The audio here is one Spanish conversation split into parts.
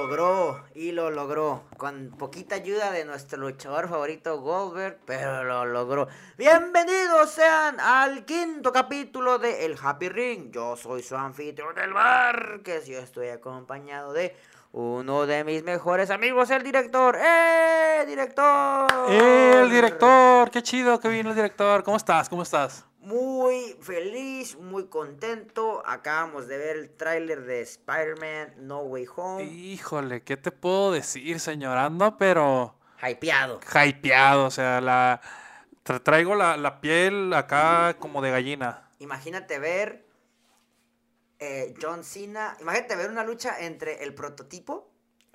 logró y lo logró con poquita ayuda de nuestro luchador favorito Goldberg, pero lo logró. Bienvenidos sean al quinto capítulo de El Happy Ring. Yo soy su anfitrión del bar, que yo estoy acompañado de uno de mis mejores amigos, el director. ¡Eh, director! ¡Eh, el director! ¡Qué chido que vino el director! ¿Cómo estás? ¿Cómo estás? Muy feliz, muy contento. Acabamos de ver el tráiler de Spider-Man No Way Home. Híjole, ¿qué te puedo decir, señor? Ando, pero... Hypeado. Hypeado, o sea, la... Traigo la, la piel acá como de gallina. Imagínate ver eh, John Cena. Imagínate ver una lucha entre el prototipo.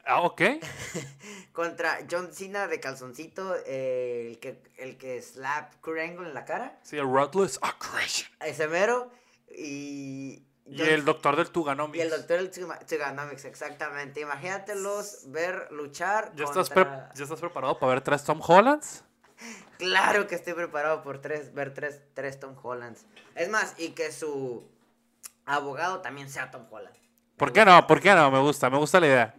Ah, ok. contra John Cena de calzoncito, eh, el, que, el que slap Kurt Angle en la cara. Sí, el Ruthless Aggression. Ese mero. Y. Y el doctor del Tuganomics. Y el doctor del Tuganomics, exactamente. Imagínatelos ver luchar. ¿Ya, estás ¿Ya estás preparado para ver tres Tom Hollands? Claro que estoy preparado por tres, ver tres, tres Tom Hollands. Es más, y que su abogado también sea Tom Holland. ¿Por qué no? ¿Por qué no? Me gusta, me gusta la idea.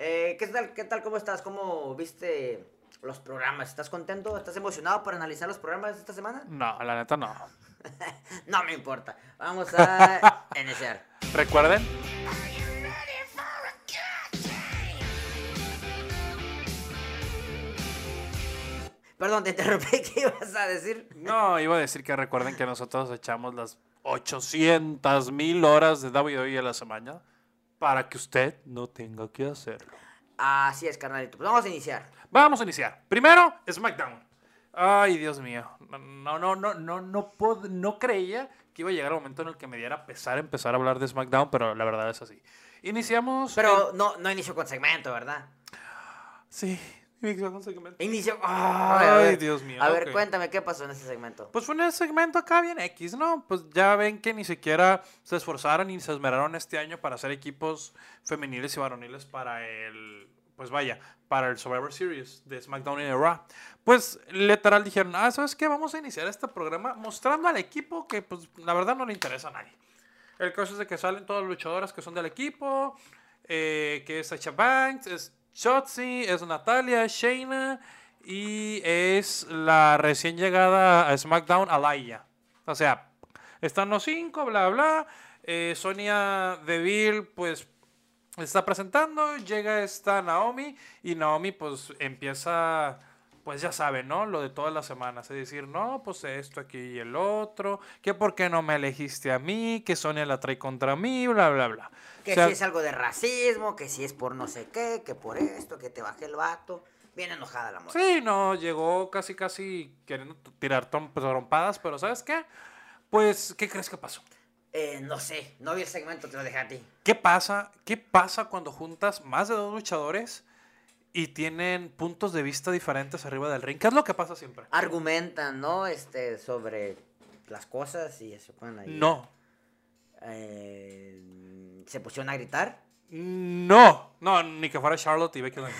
Eh, ¿qué, tal, ¿Qué tal? ¿Cómo estás? ¿Cómo viste los programas? ¿Estás contento? ¿Estás emocionado por analizar los programas esta semana? No, la neta no. no me importa. Vamos a iniciar. Recuerden. Perdón, te interrumpí. ¿Qué ibas a decir? No, iba a decir que recuerden que nosotros echamos las 800 mil horas de WWE a la semana para que usted no tenga que hacerlo. Así es, carnalito. Pues vamos a iniciar. Vamos a iniciar. Primero, SmackDown. Ay, Dios mío. No, no, no, no, no, no creía que iba a llegar el momento en el que me diera pesar empezar a hablar de SmackDown, pero la verdad es así. Iniciamos. Pero no, no inició con segmento, ¿verdad? Sí, Inició segmento. Inició. Ay, Dios mío. A ver, cuéntame qué pasó en ese segmento. Pues fue en ese segmento acá bien X, ¿no? Pues ya ven que ni siquiera se esforzaron y se esmeraron este año para hacer equipos femeniles y varoniles para el. Pues vaya, para el Survivor Series de SmackDown y de Raw. Pues literal dijeron, ah, ¿sabes qué? Vamos a iniciar este programa mostrando al equipo que, pues, la verdad no le interesa a nadie. El caso es de que salen todas las luchadoras que son del equipo, eh, que es Sacha Banks, es Shotzi, es Natalia, Shayna y es la recién llegada a SmackDown, Alaya. O sea, están los cinco, bla, bla. Eh, Sonia Deville, pues, está presentando. Llega esta Naomi y Naomi, pues, empieza pues ya saben, ¿no? Lo de todas las semanas. Es decir, no, pues esto aquí y el otro, que por qué no me elegiste a mí, que Sonia la trae contra mí, bla, bla, bla. Que si es algo de racismo, que si es por no sé qué, que por esto, que te baje el vato. Bien enojada la mujer. Sí, no, llegó casi, casi queriendo tirar trompadas, pero ¿sabes qué? Pues, ¿qué crees que pasó? Eh, no sé, no vi el segmento, te lo dejé a ti. ¿Qué pasa? ¿Qué pasa cuando juntas más de dos luchadores y tienen puntos de vista diferentes arriba del ring. ¿Qué es lo que pasa siempre? Argumentan, ¿no? Este, sobre las cosas y se ponen ahí. No. Eh, ¿Se pusieron a gritar? No, no, ni que fuera Charlotte y Becky Lynch.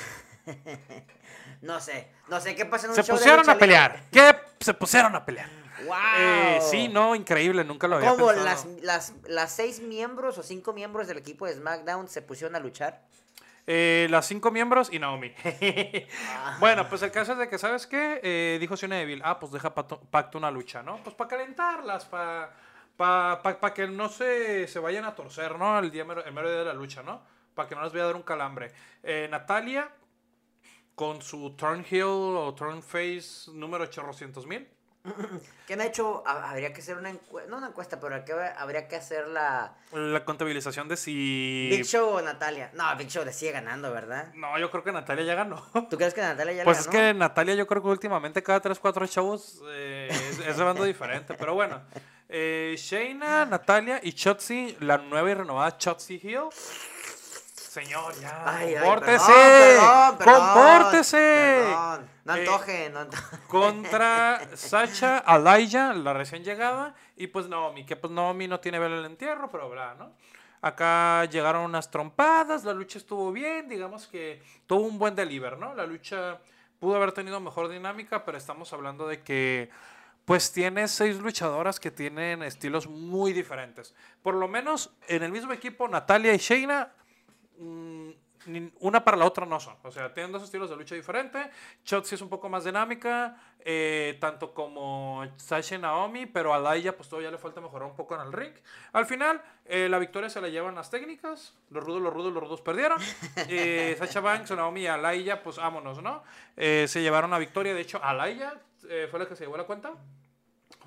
no sé, no sé qué pasa en un Se pusieron a pelear. ¿Qué? Se pusieron a pelear. ¡Wow! Eh, sí, no, increíble, nunca lo había ¿Cómo las, las, las seis miembros o cinco miembros del equipo de SmackDown se pusieron a luchar? Eh, las cinco miembros y Naomi. bueno, pues el caso es de que, ¿sabes qué? Eh, dijo Sonia Deville, ah, pues deja pacto una lucha, ¿no? Pues para calentarlas, para pa, que no se, se vayan a torcer, ¿no? El, día, el mero día de la lucha, ¿no? Para que no les vaya a dar un calambre. Eh, Natalia, con su Turn Heel o Turn Face número 800 mil ¿Qué han hecho? Habría que hacer una encuesta, no una encuesta, pero habría que hacer la... La contabilización de si... Big Show o Natalia. No, Big Show le sigue ganando, ¿verdad? No, yo creo que Natalia ya ganó. ¿Tú crees que Natalia ya pues ganó? Pues es que Natalia yo creo que últimamente cada 3, 4 shows eh, es, de bando diferente, pero bueno. Eh, Shayna, Natalia y Chotzi, la nueva y renovada Chotzi Hill Señor, ya. Ay, compórtese. compórtese. No eh, antoje, no Contra Sacha Alaya, la recién llegada. Y pues Naomi, que pues Naomi no tiene vela el entierro, pero bla, ¿no? Acá llegaron unas trompadas, la lucha estuvo bien, digamos que tuvo un buen deliver, ¿no? La lucha pudo haber tenido mejor dinámica, pero estamos hablando de que pues tiene seis luchadoras que tienen estilos muy diferentes. Por lo menos en el mismo equipo, Natalia y Shayna una para la otra no son. O sea, tienen dos estilos de lucha diferentes. Shotzi es un poco más dinámica, eh, tanto como Sasha y Naomi, pero a Laia pues todavía le falta mejorar un poco en el ring. Al final, eh, la victoria se la llevan las técnicas. Los rudos, los rudos, los rudos perdieron. Eh, Sasha Banks, Naomi y Alaya, pues vámonos, ¿no? Se llevaron la victoria. De hecho, Alaya fue la que se llevó la cuenta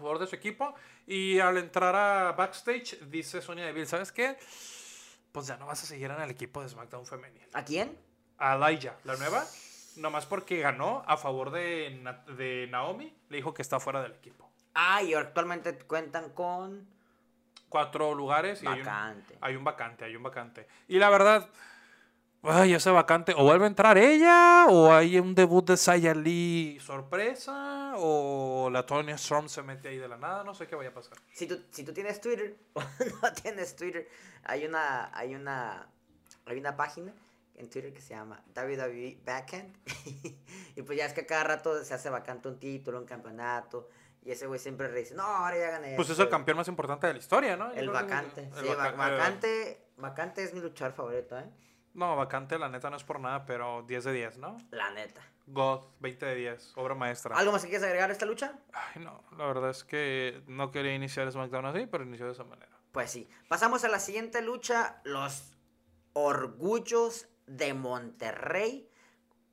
favor de su equipo. Y al entrar a backstage, dice Sonia Deville, ¿sabes qué? Pues ya no vas a seguir en el equipo de SmackDown femenil. ¿A quién? A Alaya, la nueva, nomás porque ganó a favor de, Na- de Naomi, le dijo que está fuera del equipo. Ah, y actualmente cuentan con Cuatro lugares y hay un, vacante. hay un vacante, hay un vacante. Y la verdad, ay, ese vacante, o vuelve a entrar ella, o hay un debut de Saya Lee sorpresa, o la Tony Storm se mete ahí de la nada, no sé qué vaya a pasar. Si tú, si tú tienes Twitter o no tienes Twitter, hay una, hay una, hay una página en Twitter que se llama WWE Backend. y pues ya es que cada rato se hace vacante un título, un campeonato. Y ese güey siempre dice, no, ahora ya gané. Pues es esto". el campeón más importante de la historia, ¿no? Yo El que- vacante. el sí, va- vaca- vacante, vacante es mi luchador favorito, ¿eh? No, vacante, la neta no es por nada, pero 10 de 10, ¿no? La neta. God, 20 de 10, obra maestra. ¿Algo más que quieres agregar a esta lucha? Ay, no, la verdad es que no quería iniciar SmackDown así, pero inició de esa manera. Pues sí. Pasamos a la siguiente lucha. Los Orgullos de Monterrey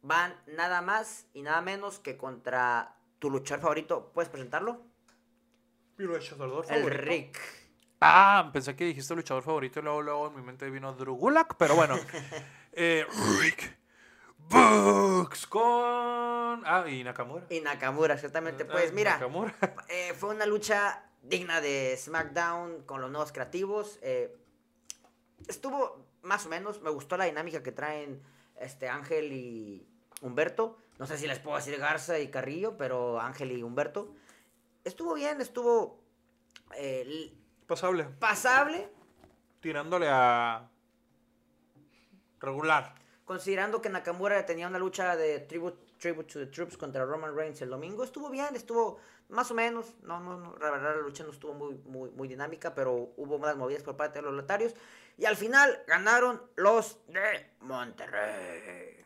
van nada más y nada menos que contra tu luchador favorito. ¿Puedes presentarlo? Mi luchador El favorito. Rick. Ah, pensé que dijiste luchador favorito y luego, luego en mi mente vino Drew Gulak, pero bueno. eh, Rick Books con... Ah, y Nakamura. Y Nakamura, exactamente. Ah, Pues mira, Nakamura. eh, fue una lucha digna de SmackDown con los nuevos creativos. eh, estuvo más o menos. Me gustó la dinámica que traen este Ángel y Humberto. No sé si les puedo decir Garza y Carrillo, pero Ángel y Humberto. Estuvo bien, estuvo eh, Pasable. pasable, Tirándole a... Regular. considerando que Nakamura tenía una lucha de tribute, tribute to the Troops contra Roman Reigns el domingo. Estuvo bien, estuvo más o menos. No, no, no, la verdad la lucha no estuvo muy, muy, muy dinámica, pero hubo unas movidas por parte de los lotarios. Y al final ganaron los de Monterrey.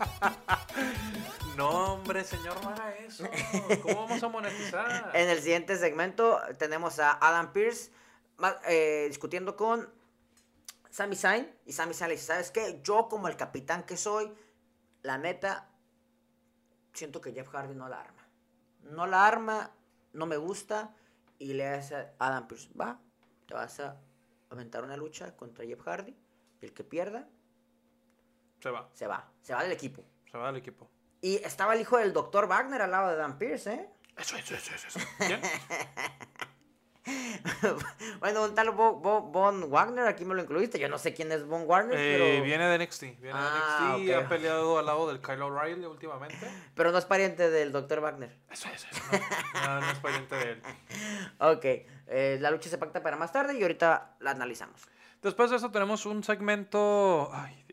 No, hombre, señor, no haga eso. ¿Cómo vamos a monetizar? En el siguiente segmento tenemos a Adam Pierce eh, discutiendo con Sami Zayn. Y Sami Zayn le dice, ¿sabes qué? Yo como el capitán que soy, la neta, siento que Jeff Hardy no la arma. No la arma, no me gusta. Y le hace a Adam Pierce, va, te vas a aventar una lucha contra Jeff Hardy. Y el que pierda, Se va. se va. Se va del equipo. Se va del equipo. Y estaba el hijo del Dr. Wagner al lado de Adam Pierce, ¿eh? Eso, eso, eso, eso. eso. ¿Quién? bueno, un tal Bo- Bo- Von Wagner, aquí me lo incluiste. Yo no sé quién es Von Wagner, Eh, pero, Viene de NXT. Viene Ah, de NXT. ok. Ha peleado al lado del Kyle O'Reilly últimamente. pero no es pariente del Dr. Wagner. Eso, eso, eso. No, no, no es pariente de él. Ok, eh, la lucha se pacta para más tarde y ahorita la analizamos. Después de eso tenemos un segmento... Ay,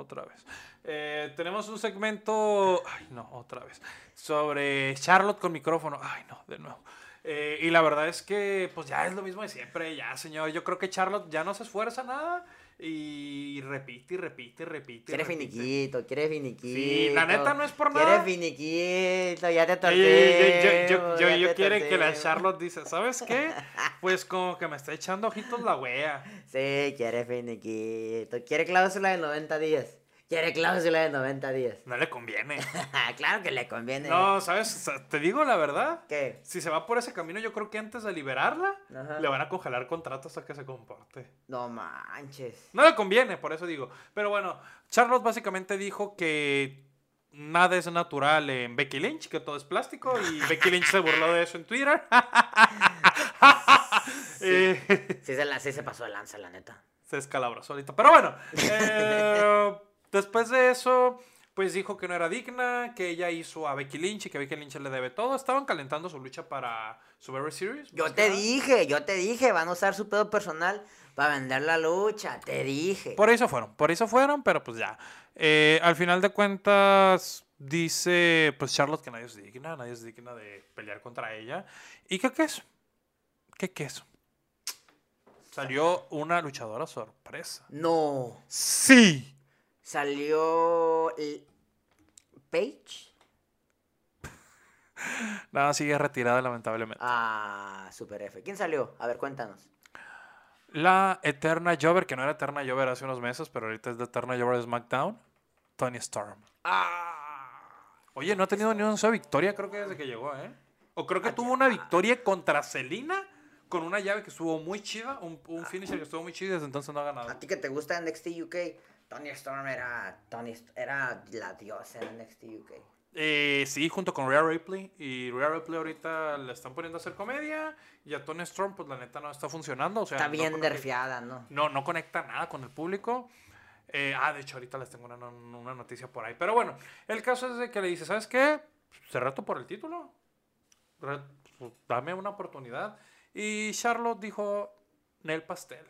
otra vez. Eh, tenemos un segmento... Ay, no, otra vez. Sobre Charlotte con micrófono. Ay, no, de nuevo. Eh, y la verdad es que, pues ya es lo mismo de siempre, ya, señor. Yo creo que Charlotte ya no se esfuerza nada y repite y repite y repite. y Quiere repite. finiquito, quiere finiquito. Sí, la neta no es por Quiere nada. finiquito, ya te Yo, yo, yo, yo, yo, yo te quiere que la. Charlotte dice, ¿sabes qué? Pues como que me está echando ojitos la wea. Sí, quiere finiquito. Quiere cláusula de 90 días. Quiere cláusula de 90 días. No le conviene. claro que le conviene. No, ¿sabes? Te digo la verdad. ¿Qué? Si se va por ese camino, yo creo que antes de liberarla, Ajá. le van a congelar contratos hasta que se comporte. No manches. No le conviene, por eso digo. Pero bueno, Charlotte básicamente dijo que nada es natural en Becky Lynch, que todo es plástico, y Becky Lynch se burló de eso en Twitter. Eh, Sí se, la, sí se pasó de lanza, la neta. se escalabró solito. Pero bueno, eh, después de eso, pues dijo que no era digna, que ella hizo a Becky Lynch y que Becky Lynch le debe todo. Estaban calentando su lucha para Survivor Series. Yo te nada. dije, yo te dije, van a usar su pedo personal para vender la lucha. Te dije. Por eso fueron, por eso fueron, pero pues ya. Eh, al final de cuentas, dice pues Charlotte que nadie es digna, nadie es digna de pelear contra ella. ¿Y qué queso? ¿Qué queso? Salió una luchadora sorpresa. No. Sí. Salió. Paige. Nada, sigue retirada lamentablemente. Ah, Super F. ¿Quién salió? A ver, cuéntanos. La Eterna Jover, que no era Eterna Jover hace unos meses, pero ahorita es de Eterna Jover de SmackDown. Tony Storm. Ah. Oye, no ha tenido ni una sola victoria, creo que desde que llegó, ¿eh? O creo que tuvo una victoria contra Selina con una llave que estuvo muy chida, un, un finisher que estuvo muy chido y desde entonces no ha ganado. A ti que te gusta NXT UK, Tony Storm era, Tony, era la diosa en NXT UK. Eh, sí, junto con Rhea Ripley. Y Rhea Ripley ahorita le están poniendo a hacer comedia. Y a Tony Storm, pues la neta no está funcionando. O sea, Está no bien nerfeada, ¿no? No, no conecta nada con el público. Eh, ah, de hecho, ahorita les tengo una, una noticia por ahí. Pero bueno, el caso es de que le dice, ¿sabes qué? Te reto por el título. Re- pues, dame una oportunidad. Y Charlotte dijo, Nel pastel.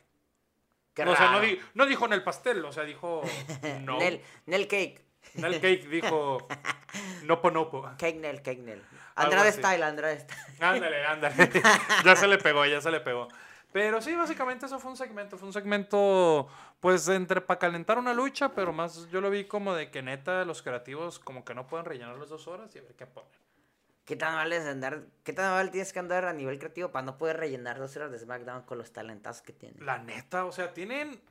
Qué o sea, no, di- no dijo Nel pastel, o sea, dijo no. Nel, Nel Cake. Nel cake dijo nopo nopo. Cake Nel, Cake Nel. Andrade. Style, Andrade Style. Ándale, ándale. ya se le pegó, ya se le pegó. Pero sí, básicamente eso fue un segmento. Fue un segmento, pues, entre para calentar una lucha, pero más yo lo vi como de que neta los creativos como que no pueden rellenar las dos horas y a ver qué ponen. ¿Qué tan mal es andar? ¿Qué tan mal tienes que andar a nivel creativo para no poder rellenar dos horas de SmackDown con los talentazos que tienen? La neta, o sea, tienen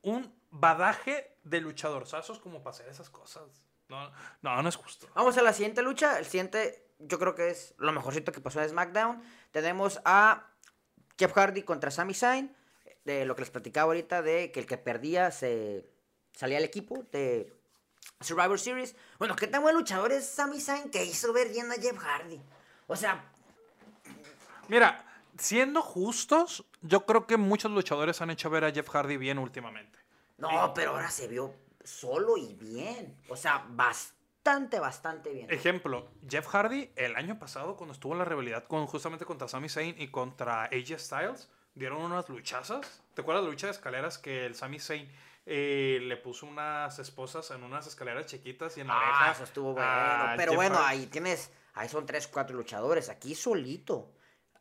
un badaje de luchadorzazos como para hacer esas cosas. No, no, no es justo. Vamos a la siguiente lucha. El siguiente, yo creo que es lo mejorcito que pasó en SmackDown. Tenemos a Jeff Hardy contra Sami Zayn. De lo que les platicaba ahorita, de que el que perdía se salía al equipo de Survivor Series. Bueno, ¿qué tan buen luchador es Sami Zayn que hizo ver bien a Jeff Hardy? O sea, Mira, siendo justos, yo creo que muchos luchadores han hecho ver a Jeff Hardy bien últimamente. no, pero ahora se vio solo y bien. O sea, bastante, bastante bien. Ejemplo, Jeff Hardy el año pasado cuando estuvo en la rivalidad con justamente contra Sami Zayn y contra AJ Styles, dieron unas luchazas. ¿Te acuerdas la lucha de escaleras que el Sami Zayn eh, le puso unas esposas en unas escaleras chiquitas y en la Ah, oreja eso estuvo bueno. Pero bueno, ahí tienes, ahí son tres, cuatro luchadores. Aquí solito.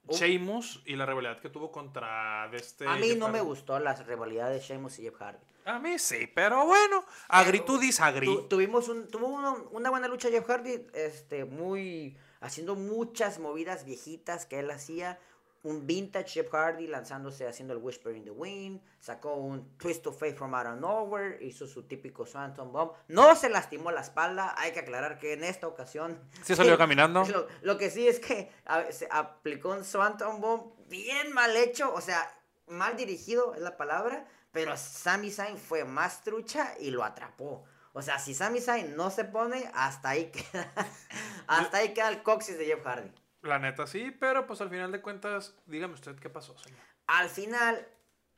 Uh, Sheamus y la rivalidad que tuvo contra de este a mí Jeff no me gustó la rivalidad de Sheamus y Jeff Hardy. A mí sí, pero bueno, agree to disagree. Tu- tuvimos un, tuvo uno- una buena lucha Jeff Hardy, este, muy, haciendo muchas movidas viejitas que él hacía. Un vintage Jeff Hardy lanzándose haciendo el Whisper in the Wind. Sacó un Twist of Fate from out of nowhere. Hizo su típico Swanton Bomb. No se lastimó la espalda. Hay que aclarar que en esta ocasión. Sí salió caminando. Lo, lo que sí es que a- se aplicó un Swanton Bomb bien mal hecho. O sea, mal dirigido es la palabra. Pero Sami Zayn fue más trucha y lo atrapó. O sea, si Sami Zayn no se pone, hasta ahí queda. hasta ahí queda el coxis de Jeff Hardy. La neta sí, pero pues al final de cuentas, dígame usted qué pasó, señor. Al final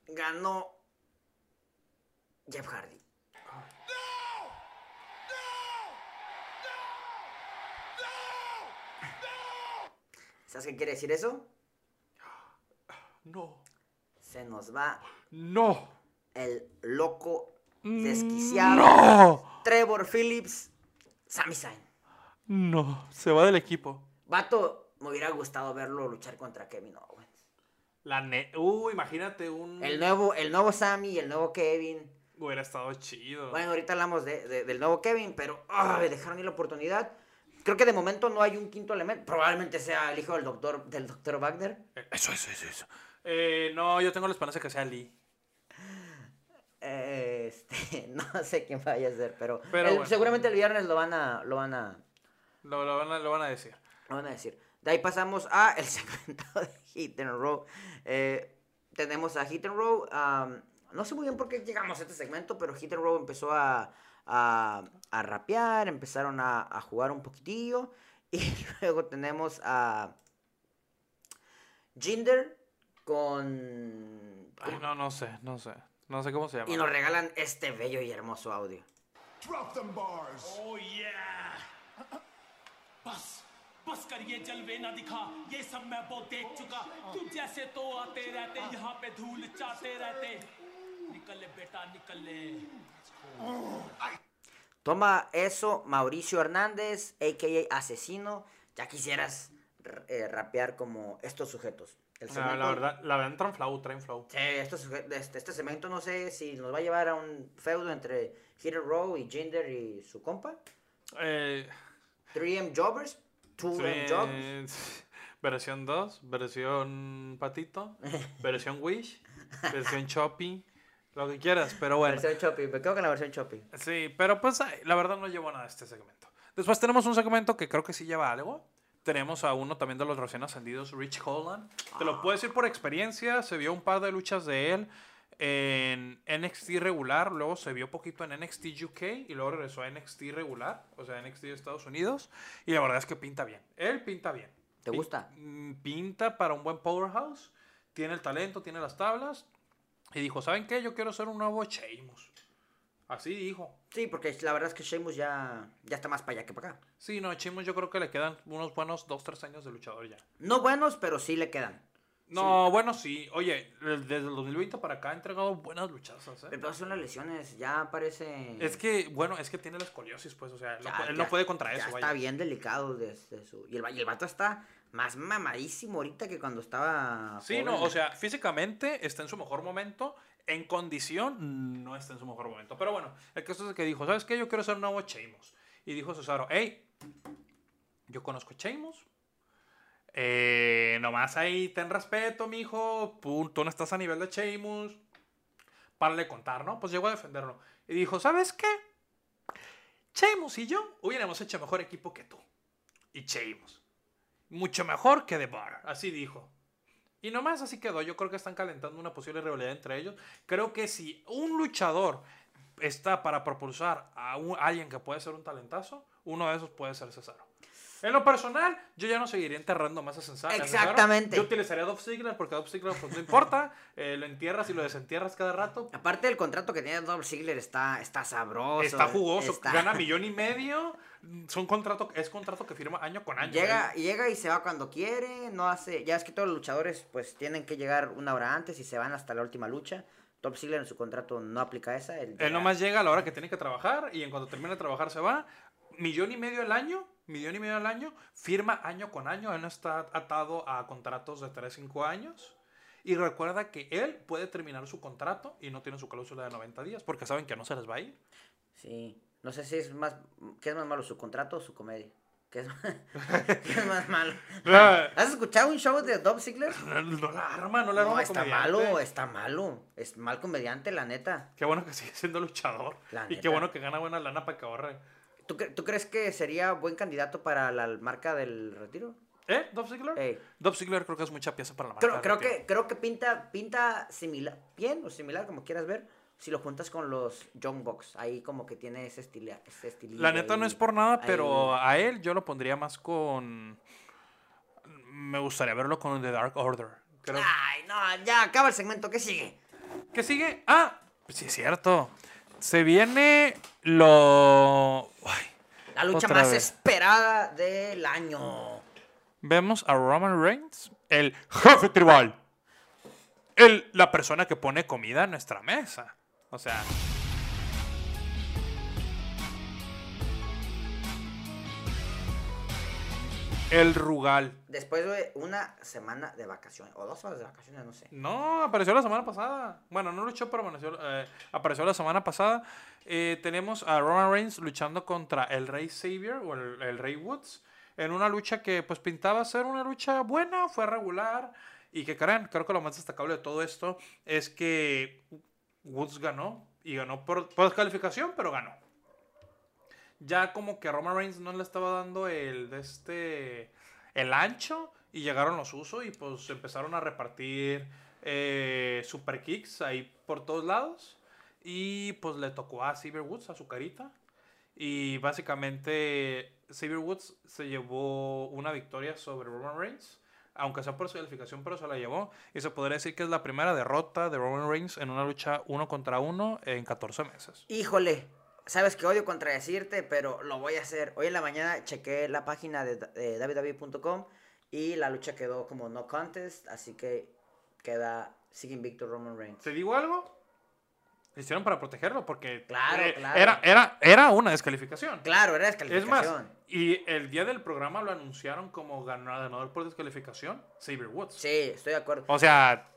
ganó Jeff Hardy. ¿Sabes qué quiere decir eso? No. Se nos va No. el loco desquiciado No. Trevor Phillips, Sami Zayn. No. Se va del equipo. Vato, me hubiera gustado verlo luchar contra Kevin Owens. La ne uh, imagínate un. El nuevo, el nuevo Sammy y el nuevo Kevin. Hubiera estado chido. Bueno, ahorita hablamos de, de- del nuevo Kevin, pero ay, dejaron ir la oportunidad. Creo que de momento no hay un quinto elemento. Probablemente sea el hijo del doctor, del doctor Wagner. Eh, Eso, eso, eso, eso. Eh, no, yo tengo la esperanza que sea Lee. Eh, Este, no sé quién vaya a ser, pero, Pero el- bueno. seguramente el viernes lo van a, lo van a, Lo, lo van, a, lo van a decir. lo van a decir. De ahí pasamos a el segmento de Hit and Roll. Eh, tenemos a Hit and Roll. No sé muy bien por qué llegamos a este segmento, pero Hit and Roll empezó a, a, rapear, empezaron a, a, jugar un poquitillo. Y luego tenemos a Jinder con... No, no sé, no sé. No sé cómo se llama. Y nos regalan este bello y hermoso audio. Drop them bars. Oh, yeah. Bus. बस कर ये जलवे ना दिखा ये सब मैं बहुत देख चुका तू जैसे तो आते रहते यहाँ पे धूल चाहते रहते निकल ले बेटा निकल ले Toma eso, Mauricio Hernández, a.k.a. Asesino. Ya quisieras r- eh, rapear como estos sujetos. El Ah, segmento- la verdad, la verdad traen flow, traen flow. Sí, esto es- este, este segmento no sé si nos va a llevar a un feudo entre Hit and Row y Jinder y su compa. Eh, 3M Jobbers, 2M Jobbers. sí, versión 2, versión Patito, versión Wish, versión Choppy, lo que quieras, pero bueno. Versión Choppy, me quedo con la versión Choppy. Sí, pero pues la verdad no llevo nada de este segmento. Después tenemos un segmento que creo que sí lleva algo. Tenemos a uno también de los recién ascendidos, Rich Holland. Te lo puedo decir por experiencia, se vio un par de luchas de él en NXT regular, luego se vio poquito en NXT UK y luego regresó a NXT regular, o sea, NXT de Estados Unidos. Y la verdad es que pinta bien. Él pinta bien. ¿Te gusta? mm, Pinta para un buen powerhouse. Tiene el talento, tiene las tablas. Y dijo, ¿saben qué? Yo quiero ser un nuevo Sheamus. Así dijo. Sí, porque la verdad es que Sheamus ya, ya está más para allá que para acá. Sí, no, Sheamus yo creo que le quedan unos buenos 2-3 años de luchador ya. No buenos, pero sí le quedan. No, bueno, sí. Oye, desde el 2020 para acá ha entregado buenas luchazas, ¿eh? Pero son las lesiones, ya parece... Es que, bueno, es que tiene la escoliosis, pues, o sea, ya- él ya- no puede contra ya eso, está vaya. bien delicado desde su... Y el, y el vato está más mamadísimo ahorita que cuando estaba... Sí, joven. no, o sea, físicamente está en su mejor momento. En condición, no está en su mejor momento. Pero bueno, el caso es que dijo, ¿sabes qué? Yo quiero ser un nuevo Sheamus. Y dijo Cesaro, hey, yo conozco Sheamus. Eh, nomás ahí, ten respeto, mijo. Pum, Tú no estás a nivel de Sheamus. Para de contar, ¿no? Pues llegó a defenderlo. Y dijo, ¿sabes qué? Sheamus y yo hubiéramos hecho mejor equipo que tú. Y Sheamus. Mucho mejor que The Bar. Así dijo. Y nomás así quedó. Yo creo que están calentando una posible rivalidad entre ellos. Creo que si un luchador está para propulsar a alguien que puede ser un talentazo, uno de esos puede ser Cesaro. En lo personal, yo ya no seguiría enterrando más a Cesaro. Exactamente. Yo utilizaría Dolph Ziggler porque Dolph Ziggler pues, no importa. eh, lo entierras y lo desentierras cada rato. Aparte del contrato que tiene Dolph Ziggler está, está sabroso. Está jugoso, está- gana millón y medio. Son contrato, es contrato que firma año con año. Llega, ¿eh? llega y se va cuando quiere, no hace... Ya es que todos los luchadores pues tienen que llegar una hora antes y se van hasta la última lucha. Dolph Ziggler en su contrato no aplica esa. Él, Él nomás llega a la hora que tiene que trabajar y en cuanto termina de trabajar se va. Millón y medio al año, millón y medio al año, firma año con año. Él no está atado a contratos de 3, 5 años. Y recuerda que él puede terminar su contrato y no tiene su cláusula de 90 días porque saben que no se les va a ir. Sí. No sé si es más... ¿Qué es más malo, su contrato o su comedia? ¿Qué es, qué es más malo? ¿Has escuchado un show de Dolph Ziggler? No la arma, no la arma. No, está comediante. malo, está malo. Es mal comediante, la neta. Qué bueno que sigue siendo luchador. La y neta. qué bueno que gana buena lana para que ahorre. ¿Tú, tú crees que sería buen candidato para la marca del retiro? ¿Eh? ¿Dolph Ziggler? Ey. Dolph Ziggler creo que es mucha pieza para la marca. Creo, creo retiro. que, creo que pinta, pinta similar, bien o similar, como quieras ver, si lo juntas con los Young Bucks. Ahí como que tiene ese, estilo ese estilillo La neta no es por nada, ahí. pero a él yo lo pondría más con. Me gustaría verlo con The Dark Order. Creo. Ay, no, ya acaba el segmento, ¿qué sigue? ¿Qué sigue? Ah, sí es cierto. Se viene lo. Ay, La lucha más vez. esperada del año. Vemos a Roman Reigns, el jefe tribal. El, la persona que pone comida en nuestra mesa. O sea. El Rugal. Después de una semana de vacaciones, o dos semanas de vacaciones, no sé. No, apareció la semana pasada. Bueno, no luchó, pero amaneció- eh, apareció la semana pasada. Eh, tenemos a Roman Reigns luchando contra el Rey Xavier o el, el Rey Woods. En una lucha que pues pintaba ser una lucha buena, fue regular. Y que creen, creo que lo más destacable de todo esto es que Woods ganó. Y ganó por, por descalificación, pero ganó. Ya como que Roman Reigns no le estaba dando el de este el ancho y llegaron los usos y pues empezaron a repartir eh, super kicks ahí por todos lados y pues le tocó a Xavier Woods a su carita y básicamente Xavier Woods se llevó una victoria sobre Roman Reigns aunque sea por su calificación pero se la llevó y se podría decir que es la primera derrota de Roman Reigns en una lucha uno contra uno en 14 meses. Híjole, sabes que odio contradecirte, pero lo voy a hacer. Hoy en la mañana chequé la página de, de y la lucha quedó como no contest, así que queda sigue invicto Roman Reigns. ¿Te digo algo? Lo hicieron para protegerlo porque Claro, eh, claro. Era, era, era una descalificación. Claro, era Es más, descalificación. Y el día del programa lo anunciaron como ganador por descalificación, Xavier Woods. Sí, estoy de acuerdo. O sea,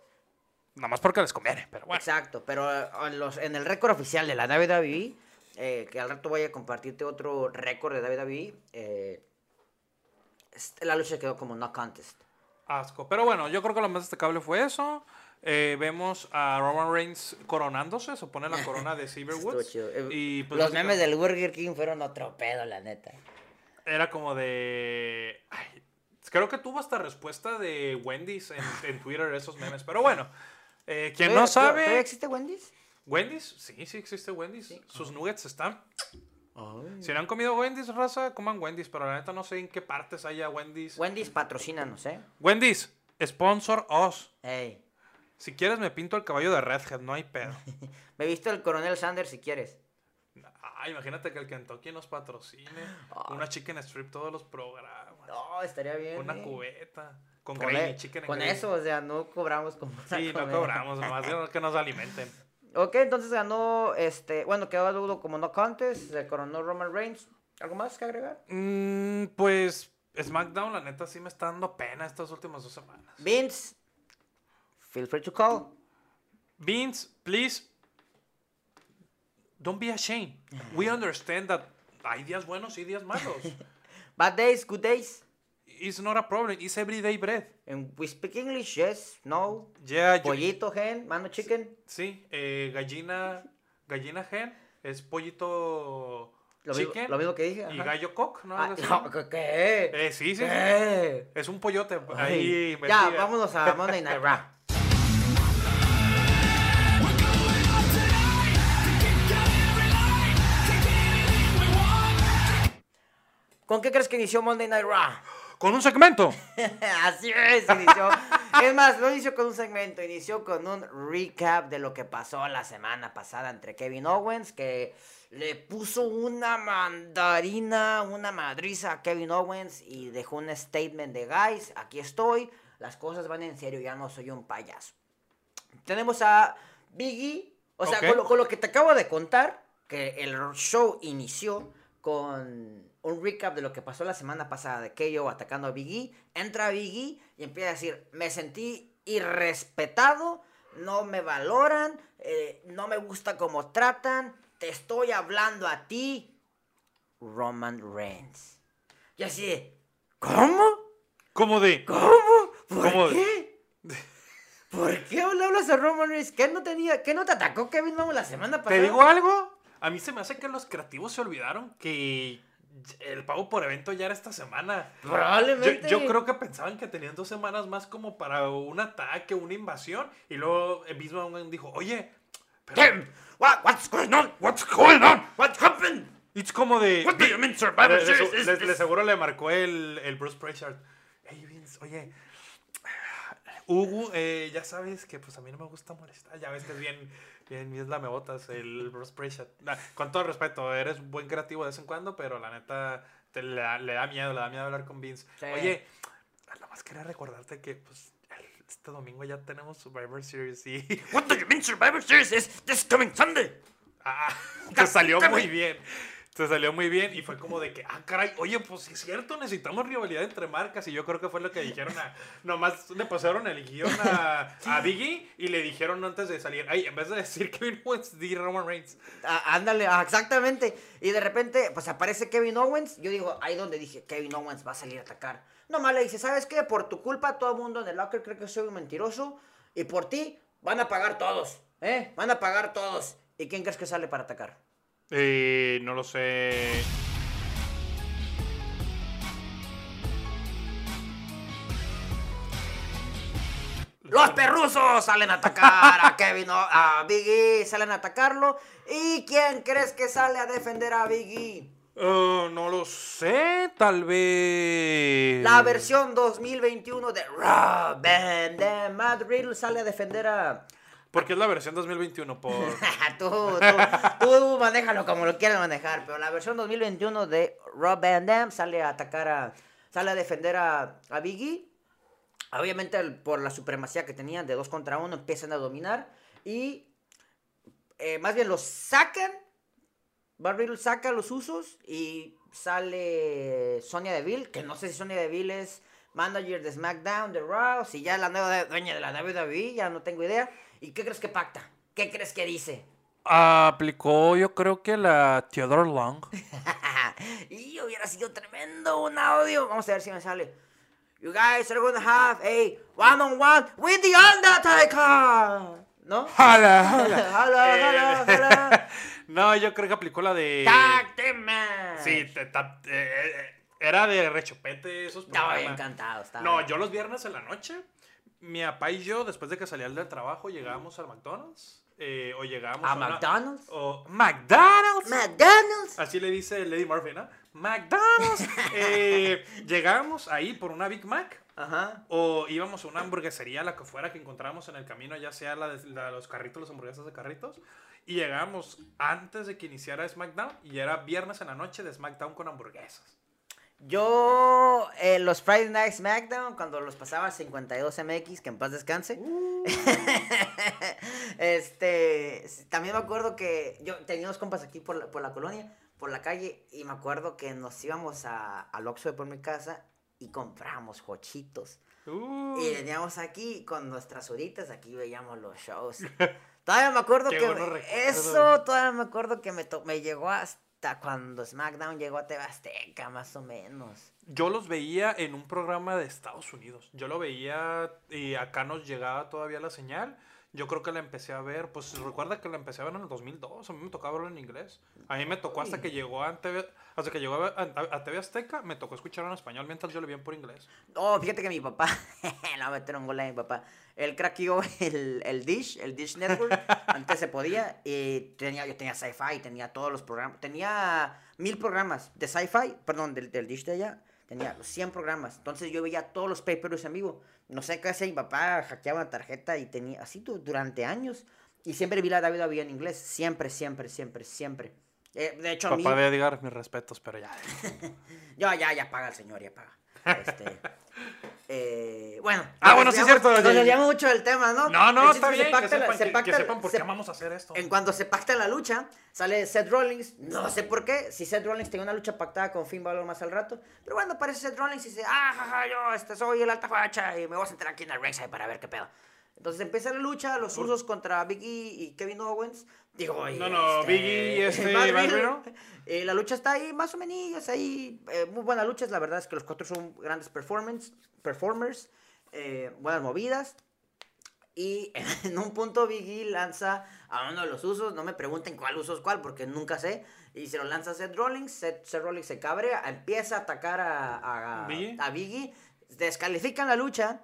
nada más porque les conviene, pero bueno. Exacto, pero en, los, en el récord oficial de la WWE, eh, que al rato voy a compartirte otro récord de WWE, eh, este, la lucha quedó como no contest. Asco. Pero bueno, yo creo que lo más destacable fue eso. Eh, vemos a Roman Reigns coronándose, se pone la corona de chido. Eh, Y pues los memes del Burger King fueron otro pedo, la neta. era como de. ay, creo que tuvo hasta respuesta de Wendy's en, en Twitter esos memes. Pero bueno, eh, quien ¿Todavía- no sabe. ¿Todavía existe Wendy's? ¿Wendy's? Sí, sí existe Wendy's. Sus nuggets están. Ay. Si no han comido Wendy's, raza, coman Wendy's. Pero la neta no sé en qué partes haya Wendy's. Wendy's patrocina, no sé. Wendy's, sponsor us. Ey, Si quieres, me pinto el caballo de Redhead, no hay pedo. me visto el coronel Sanders si quieres. Ah, imagínate que el Kentucky nos patrocine. Una chicken strip todos los programas. No, estaría bien. Una eh. cubeta. Con Con, gravy, e- chicken con eso, o sea, no cobramos como Sí, no cobramos, nomás que nos alimenten. Ok, entonces ganó, este, bueno, quedó dudo como no contest, se coronó Roman Reigns. ¿Algo más que agregar? Mm, pues SmackDown, la neta, sí me está dando pena estas últimas dos semanas. Vince, feel free to call. Vince, please, don't be ashamed. We understand that hay días buenos y días malos. Bad days, good days. It's not a problem, it's everyday bread. And we speak English, yes, no. Yeah, Pollito, hen, mano chicken. Sí, eh, gallina, gallina hen, es pollito Lo, mismo, chicken lo mismo que dije. y gallo cock, ¿no? Ah, no, ¿qué-. Eh, sí, sí, sí. Es un pollote ahí. ya, vámonos a Monday Night Raw. ¿Con qué crees que inició Monday Night Raw? Con un segmento. Así es, inició. es más, no inició con un segmento, inició con un recap de lo que pasó la semana pasada entre Kevin Owens, que le puso una mandarina, una madriza a Kevin Owens y dejó un statement de guys, aquí estoy, las cosas van en serio, ya no soy un payaso. Tenemos a Biggie, o sea, Ok. con, lo, con lo que te acabo de contar, que el show inició con un recap de lo que pasó la semana pasada de KO atacando a Biggie. Entra Biggie y empieza a decir, me sentí irrespetado, no me valoran, eh, no me gusta cómo tratan, te estoy hablando a ti, Roman Reigns. Y así, de, ¿cómo? Como de. ¿Cómo? ¿Por ¿Cómo? qué? ¿Por qué le hablas a Roman Reigns? ¿Qué no tenía, qué no te atacó Kevin Owens la semana pasada? ¿Te digo algo? A mí se me hace que los creativos se olvidaron que el pago por evento ya era esta semana. Yo, Probablemente. yo creo que pensaban que tenían dos semanas más como para un ataque, una invasión. Y luego el mismo Owens dijo, oye, pero- ¿Qué? What- what's going on? What's going on? What happened? It's como de. What do you mean, Survivor Le- le- le seguro le marcó el, el Bruce Prichard. Hey Vince, oye. Hugo, eh, ya sabes que pues a mí no me gusta molestar. Ya ves que es bien, bien, bien lamebotas el Bruce Prichard. Con todo respeto, eres un buen creativo de vez en cuando, pero la neta te, le, da, le da miedo, le da miedo hablar con Vince. Sí. Oye, nada más quería recordarte que pues este domingo ya tenemos Survivor Series y What do you mean Survivor Series is this coming Sunday? Ah, te salió muy bien. Te salió muy bien y fue como de que, ah, caray, oye, pues sí es cierto, necesitamos rivalidad entre marcas. Y yo creo que fue lo que dijeron a. Nomás le pasaron el guion a, a Biggie y le dijeron antes de salir, ay, en vez de decir Kevin Owens, di Roman Reigns. Ah, ándale, ah, exactamente. Y de repente, pues aparece Kevin Owens. Yo digo, ahí donde dije, Kevin Owens va a salir a atacar. Nomás le dice, ¿sabes qué? Por tu culpa todo el mundo en el locker cree que soy un mentiroso. Y por ti van a pagar todos. ¿Eh? Van a pagar todos. ¿Y quién crees que sale para atacar? Eh, no lo sé. Los perrusos salen a atacar a Kevin, a Biggie, salen a atacarlo. ¿Y quién crees que sale a defender a Biggie? Oh, no lo sé, tal vez. La versión 2021 de Raw Band de Matt Riddle sale a defender a... Porque es la versión 2021 por. tú, tú, tú manéjalo como lo quieras manejar, pero la versión 2021 de Rob Van Dam sale a atacar a... Sale a defender a, a Biggie. Obviamente por la supremacía que tenían de dos contra uno empiezan a dominar y eh, más bien los sacan Riddle saca los usos y sale Sonia Deville, que no sé si Sonia Deville es manager de SmackDown, de Raw, si ya es la nueva dueña de la WWE, ya no tengo idea. ¿Y qué crees que pacta? ¿Qué crees que dice? Aplicó, yo creo que la Theodore Long. y hubiera sido tremendo un audio. Vamos a ver si me sale. You guys are gonna have a one on one with the Undertaker. ¿No? ¡Jala, jala! Jala, Eh, jala, jala. no, yo creo que aplicó la de. Tag. Sí, te- ta- eh, eh, era de rechupete esos Estaba programas. encantado. Estaba No, bien. yo los viernes en la noche, mi papá y yo, después de que salía del trabajo, llegábamos al McDonald's. eh, o llegábamos ¿A una- McDonald's? o McDonald's. McDonald's. Así le dice Lady Murphy, ¿no? McDonald's. Eh, llegamos ahí por una Big Mac. Ajá. O íbamos a una hamburguesería, la que fuera que encontráramos en el camino, ya sea la de, la de los carritos, las hamburguesas de carritos. Y llegamos antes de que iniciara SmackDown y era viernes en la noche de SmackDown con hamburguesas. Yo, eh, los Friday Night SmackDown, cuando los pasaba 52MX, que en paz descanse. este, s- también me acuerdo que yo tenía unos compas aquí por la, por la colonia, por la calle, y me acuerdo que nos íbamos a, al Oxxo de por mi casa y comprábamos jochitos. Uh, Y veníamos aquí con nuestras horitas, aquí veíamos los shows. Todavía me acuerdo Qué que me- eso, todavía me acuerdo que me, to- me llegó hasta cuando SmackDown llegó a TV Azteca, más o menos. yo los veía en un programa de Estados Unidos. Yo lo veía y acá nos llegaba todavía la señal. Yo creo que la empecé a ver, pues recuerda que la empecé a ver en el 2002. A mí me tocaba verlo en inglés. A mí me tocó hasta que llegó a TV, hasta que llegó a, a- a TV Azteca, me tocó escuchar en español mientras yo lo vi por inglés. Oh, fíjate que mi papá, a meter un gol a mi papá. Él craqueó el, el Dish, el Dish Network. Antes se podía. Y tenía, yo tenía sci-fi, tenía todos los programas. Tenía mil programas de sci-fi, perdón, del, del Dish de allá. Tenía 100 programas. Entonces yo veía todos los pay-per-views en vivo. No sé qué hacía mi papá, hackeaba una tarjeta y tenía así du- durante años. Y siempre vi la WWE en inglés. Siempre, siempre, siempre, siempre. Eh, de hecho, a mí... Papá de Edgar, mis respetos, pero ya. Ya, ya, ya paga el señor, ya paga. Este, eh, bueno. Ah, bueno, sí es cierto. Nos desviamos mucho del tema, ¿no? No, no, está es se bien, que pacta la- sepan, se que- que pacta- sepan por se- qué vamos a hacer esto. En cuanto se pacta la lucha, sale Seth Rollins. No sé por qué. Si Seth Rollins tenía una lucha pactada con Finn Balor más al rato. Pero bueno, aparece Seth Rollins y dice: Ah, jaja, yo este, soy el alta facha y me voy a sentar aquí en el ringside para ver qué pedo. Entonces empieza la lucha, los usos contra Big E y Kevin Owens. Digo, No, no, Big E y este. Riddle. Eh, la lucha está ahí, más o menos, ahí. eh, muy buena lucha, la verdad es que los cuatro son grandes performance, performers, eh, buenas movidas. Y en un punto Big E lanza a uno de los usos, no me pregunten cuál uso es cuál, porque nunca sé. Y se lo lanza a Seth Rollins, Seth, Seth Rollins se cabrea, empieza a atacar a, a, Big E. a descalifican la lucha,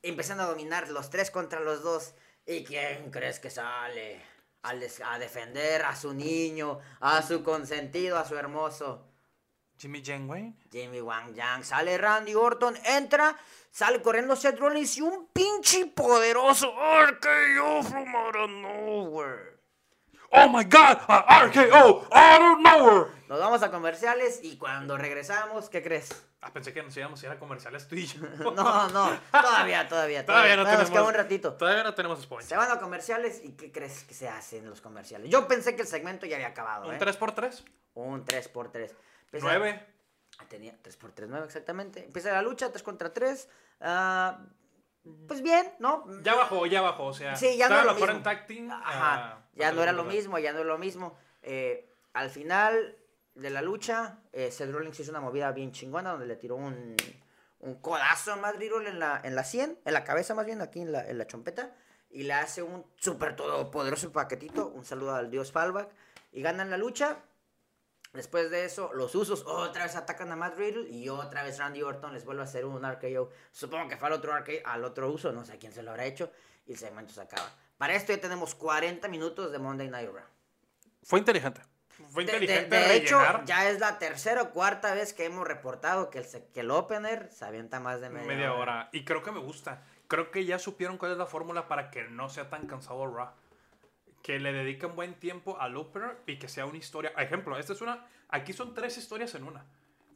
empiezan a dominar los tres contra los dos. ¿Y quién crees que sale? A defender a su niño, a su consentido, a su hermoso. Jimmy Janeway. Jimmy Wang Yang, sale Randy Orton, entra, sale corriendo Seth Rollins y un pinche poderoso RKO from out of nowhere. Oh my god, a RKO out of nowhere. Nos vamos a comerciales y cuando regresamos, ¿qué crees? Ah, pensé que nos íbamos a ir a comerciales tú y yo. No, no, todavía, todavía, Todavía no Nos tenemos. queda un ratito. Todavía no tenemos sponsor. Se van a comerciales y ¿qué crees que se hace en los comerciales? Yo pensé que el segmento ya había acabado, Un ¿eh? 3x3. Un 3x3. 9. Ah, Tenía 3x3, 9 exactamente. Empieza la lucha, 3 contra 3. Pues bien, ¿no? Ya bajó, ya bajó. O sea, Sí, ya no era lo mismo. Ajá, a- ya a no era lo mismo, ya no era lo mismo. Eh, al final de la lucha, eh, Seth Rollins hizo una movida bien chingona donde le tiró un, un codazo a Matt Riddle en la, en la 100, en la cabeza más bien, aquí en la, en la chompeta, y le hace un súper todopoderoso paquetito, un saludo al dios Fallback, y ganan la lucha. Después de eso, los usos otra vez atacan a Matt Riddle y otra vez Randy Orton les vuelve a hacer un RKO. Supongo que fue al otro RKO, al otro uso, no sé quién se lo habrá hecho, y el segmento se acaba. Para esto ya tenemos 40 minutos de Monday Night Raw. Fue inteligente. Fue De, de- inteligente de hecho, ya es la tercera o cuarta vez que hemos reportado que el, que el opener se avienta más de media, media hora. Y creo que me gusta. Creo que ya supieron cuál es la fórmula para que no sea tan cansado Raw. Que le dediquen buen tiempo al opener y que sea una historia. Ejemplo, esta es una. Aquí son tres historias en una.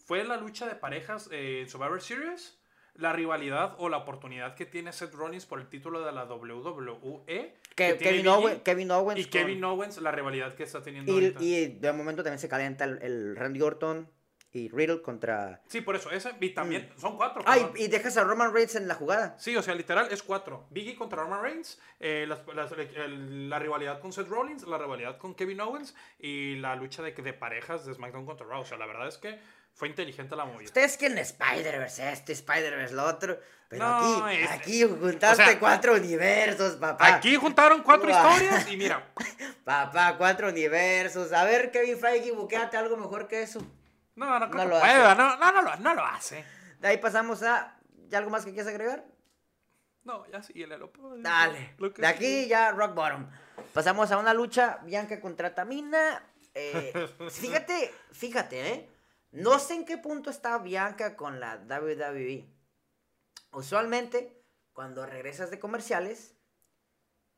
Fue la lucha de parejas eh, en Survivor Series. la rivalidad o la oportunidad que tiene Seth Rollins por el título de la WWE. Que, Kevin, Owen- Kevin Owens. y con- Kevin Owens, la rivalidad que está teniendo y, ahorita. y de momento también se calienta el, el Randy Orton y Riddle contra. Sí, por eso, ese, y también, son cuatro. Ay, perdón. y dejas a Roman Reigns en la jugada. Sí, o sea, literal es cuatro. Biggie contra Roman Reigns, eh, las- las- el- la rivalidad con Seth Rollins, la rivalidad con Kevin Owens y la lucha de, de parejas de SmackDown contra Raw. O sea, la verdad es que fue inteligente la movida. Ustedes quieren Spider-Verse esto, Spider-Verse lo otro. Pero No, aquí, este- aquí juntaste o sea, cuatro universos, papá. Aquí juntaron cuatro historias y mira, Papá, cuatro universos. A ver, Kevin Feige, buqueate algo mejor que eso. No, no, No creo lo que hace. pueda, no, no, no, lo- no lo hace. De ahí pasamos a. ¿Ya algo más que quieras agregar? No, ya sí, el lo puedo decir. Dale. Lo De aquí ya rock bottom. Pasamos a una lucha Bianca contra Tamina. Eh, fíjate, fíjate, ¿eh? No sé en qué punto está Bianca con la WWE. Usualmente, cuando regresas de comerciales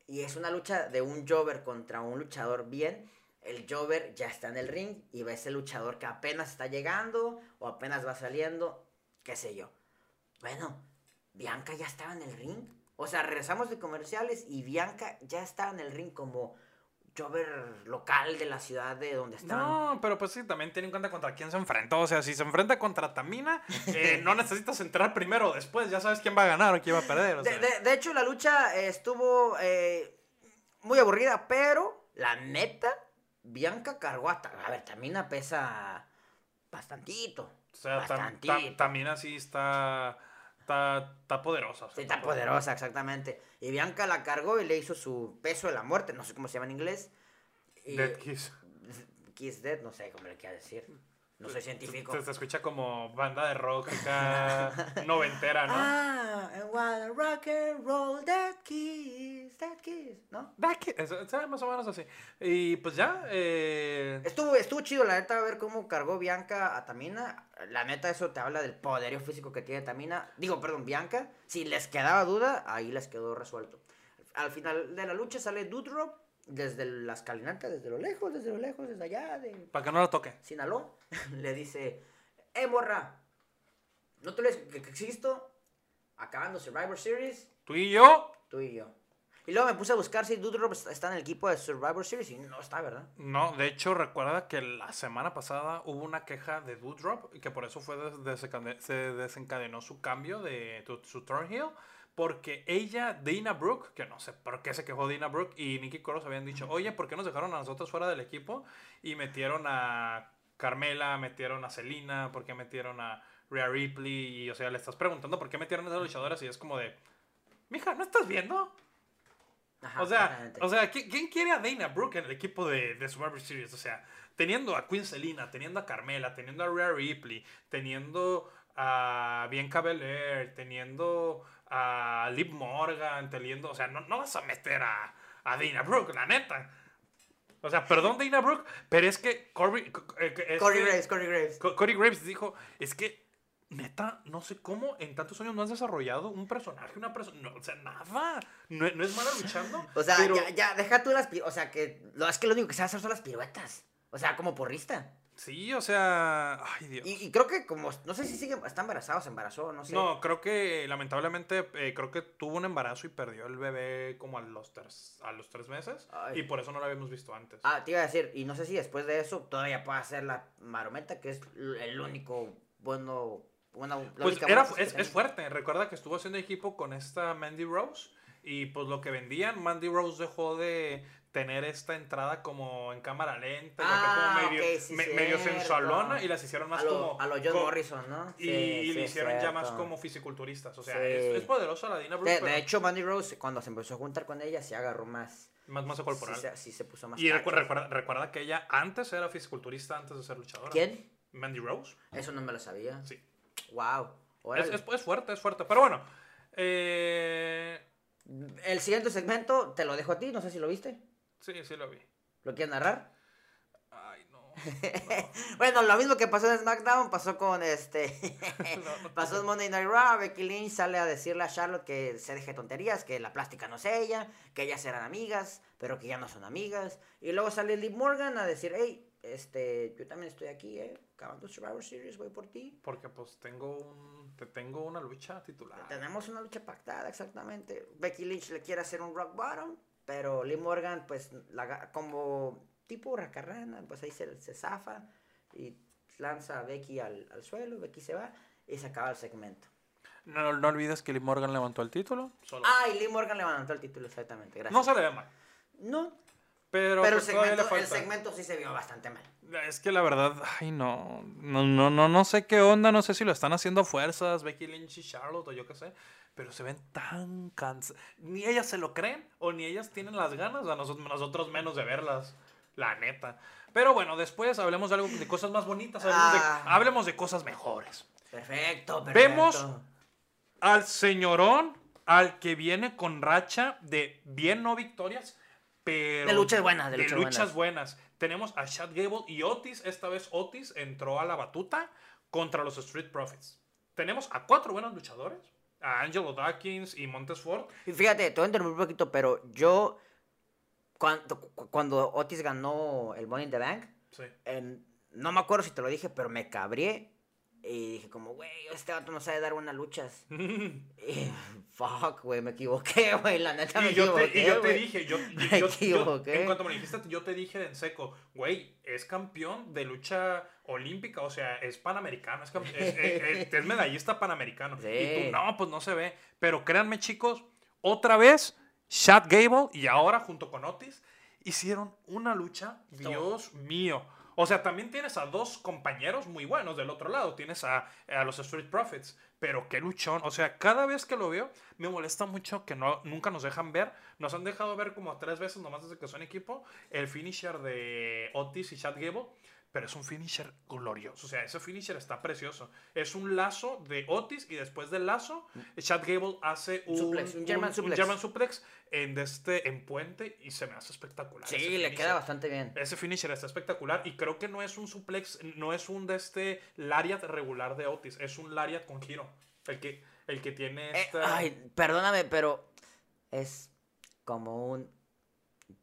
y es una lucha de un Jover contra un luchador bien, el Jover ya está en el ring y ves el luchador que apenas está llegando o apenas va saliendo, qué sé yo. Bueno, Bianca ya estaba en el ring. O sea, regresamos de comerciales y Bianca ya estaba en el ring como Jover local de la ciudad de donde estaban. No, pero pues sí, también tiene en cuenta contra quién se enfrentó. O sea, si se enfrenta contra Tamina, eh, no necesitas entrar primero o después. Ya sabes quién va a ganar o quién va a perder. o De, sea. de- de hecho, la lucha eh, estuvo eh, muy aburrida, pero la neta, Bianca cargó hasta. A ver, Tamina pesa bastantito. O sea, tam- tam- Tamina sí está, está, está poderosa. o sea, Sí, está poderosa, exactamente. Y Bianca la cargó y le hizo su peso de la muerte, no sé cómo se llama en inglés. Dead Kiss. Kiss Dead, no sé cómo le quiera decir. No soy científico. Se, se escucha como banda de rock acá noventera, ¿no? Ah, and wanna rock and roll that kiss, that kiss, ¿no? Dead Kiss, es- es más o menos así. Y pues ya, eh, Estuvo, estuvo chido, la neta, ver cómo cargó Bianca a Tamina. La neta, eso te habla del poderío físico que tiene Tamina. Digo, perdón, Bianca. Si les quedaba duda, ahí les quedó resuelto. Al final de la lucha sale Doudrop desde la escalinata, desde lo lejos, desde lo lejos, desde allá, de para que no la toque. Sinaloa. Le dice, eh, morra, ¿no te lees que, que existo? Acabando Survivor Series, Tú y yo, tú y yo. Y luego me puse a buscar si Doudrop está en el equipo de Survivor Series y no está, ¿verdad? No, de hecho recuerda que la semana pasada hubo una queja de Doudrop y que por eso fue des- se desencadenó su cambio de su Thornhill porque ella, Dana Brooke, que no sé por qué se quejó Dana Brooke y Nikki Cross habían dicho, oye, ¿por qué nos dejaron a nosotros fuera del equipo? Y metieron a Carmela, metieron a Selina, ¿por qué metieron a Rhea Ripley? Y o sea, le estás preguntando por qué metieron a esas luchadoras y es como de, mija, ¿no estás viendo? Ajá, O sea, o sea, ¿qui- ¿quién quiere a Dana Brooke en el equipo de, de Survivor Series? O sea, teniendo a Queen Selina, teniendo a Carmela, teniendo a Rhea Ripley, teniendo a Bianca Belair, teniendo a Liv Morgan, teniendo, o sea, no, no vas a meter a, a Dana Brooke, la neta. O sea, perdón Dana Brooke, pero es que Corey, eh, que este- Corey Graves, Corey Graves. Co- Corey Graves dijo, es que neta, no sé cómo en tantos años no has desarrollado un personaje, una persona, no, o sea, nada, no, no es mala luchando. O sea, pero- ya, ya, deja tú las O sea, que lo, es que lo único que sabe hacer son las piruetas. O sea, como porrista. Sí, o sea, ay Dios. Y, y creo que como, no sé si sigue, está embarazada o se embarazó, no sé. No, creo que lamentablemente eh, creo que tuvo un embarazo y perdió el bebé como a los tres, a los tres meses Ay. y por eso no lo habíamos visto antes. Ah, te iba a decir, y no sé si después de eso todavía puede hacer la marometa, que es el único bueno, bueno la pues única era, es fuerte. Recuerda que estuvo haciendo equipo con esta Mandy Rose y pues lo que vendían, Mandy Rose dejó de tener esta entrada como en cámara lenta Ah, como medio, ok, sí, me- medio cierto. sensualona y las hicieron más a lo, como a lo John Morrison, ¿no? y, Sí, y sí, le hicieron ya más como fisiculturistas. O sea, es, es poderosa la Dina Brooke, De, pero de hecho, Mandy Rose, cuando se empezó a juntar con ella, se agarró más. más masa corporal. Sí, se, puso más. Y recuerda, recuerda que ella antes era fisiculturista antes de ser luchadora. ¿Quién? Mandy Rose. Eso no me lo sabía. Sí. Wow. Es, es- es fuerte, es fuerte. Pero bueno. eh, El siguiente segmento te lo dejo a ti, no sé si lo viste. Sí, sí lo vi. ¿Lo quieres narrar? Ay, no. Bueno, lo mismo que pasó en SmackDown pasó con este. No, no pasó en Monday Night Raw. Becky Lynch sale a decirle a Charlotte que se deje tonterías, que la plástica no es ella, que ellas eran amigas, pero que ya no son amigas. Y luego sale Liv Morgan a decir: Hey, este, yo también estoy aquí, ¿eh? Acabando Survivor Series, voy por ti. Porque pues tengo un, te tengo una lucha titular. Tenemos una lucha pactada, exactamente. Becky Lynch le quiere hacer un rock bottom, pero Lee Morgan, pues, la como tipo hurracarrana, pues ahí se, se zafa y lanza a Becky al, al suelo, Becky se va y se acaba el segmento. No, no olvides que Lee Morgan levantó el título. Solo. Ah, y Lee Morgan levantó el título, exactamente, gracias. no se le ve mal. No, Pero, pero el pues, segmento, el segmento sí se vio bastante mal. Es que la verdad, ay no, no, no, no, no sé qué onda, no sé si lo están haciendo a fuerzas, Becky Lynch y Charlotte o yo qué sé, pero se ven tan cansadas. Ni ellas se lo creen o ni ellas tienen las ganas, a nosotros, nosotros menos de verlas, la neta. Pero bueno, después hablemos de algo de cosas más bonitas, hablemos, de, Ah. hablemos de cosas mejores. Perfecto, perfecto. Vemos al señorón, al que viene con racha de bien no victorias, pero De luchas buenas, de luchas luchas buenas. Tenemos a Chad Gable y Otis. Esta vez Otis entró a la batuta contra los Street Profits. Tenemos a cuatro buenos luchadores. A Angelo Dawkins y Montes Ford. Y fíjate, te voy a interrumpir un poquito, pero yo, cuando, cu- cuando Otis ganó el Money in the Bank, Sí. no me acuerdo si te lo dije, pero me cabré. Y dije como, güey, este vato no sabe dar buenas luchas. Y, fuck, güey, me equivoqué, güey, la neta me Y yo, te, equivoqué, y yo te dije, yo, yo- Me yo- yo- equivoqué. en cuanto me dijiste, yo te dije en seco, güey, es campeón de lucha olímpica, o sea, es panamericano, es, es, es- es medallista panamericano. Sí. Y tú, no, pues no se ve. Pero créanme, chicos, otra vez, Chad Gable y ahora junto con Otis hicieron una lucha, Dios mío. O sea, también tienes a dos compañeros muy buenos del otro lado. Tienes a, a los Street Profits. Pero qué luchón. O sea, cada vez que lo veo, me molesta mucho que no, nunca nos dejan ver. Nos han dejado ver como tres veces nomás desde que son equipo. El finisher de Otis y Chad Gable. Pero es un finisher glorioso. O sea, ese finisher está precioso. Es un lazo de Otis y después del lazo, Chad Gable hace un, Suplex, un German suplex. German suplex en, este, en puente y se me hace espectacular. Sí, le finisher. queda bastante bien. Ese finisher está espectacular y creo que no es un suplex, no es un de este lariat regular de Otis, es un lariat con giro. El que, el que tiene Eh, esta... ay, perdóname, pero es como un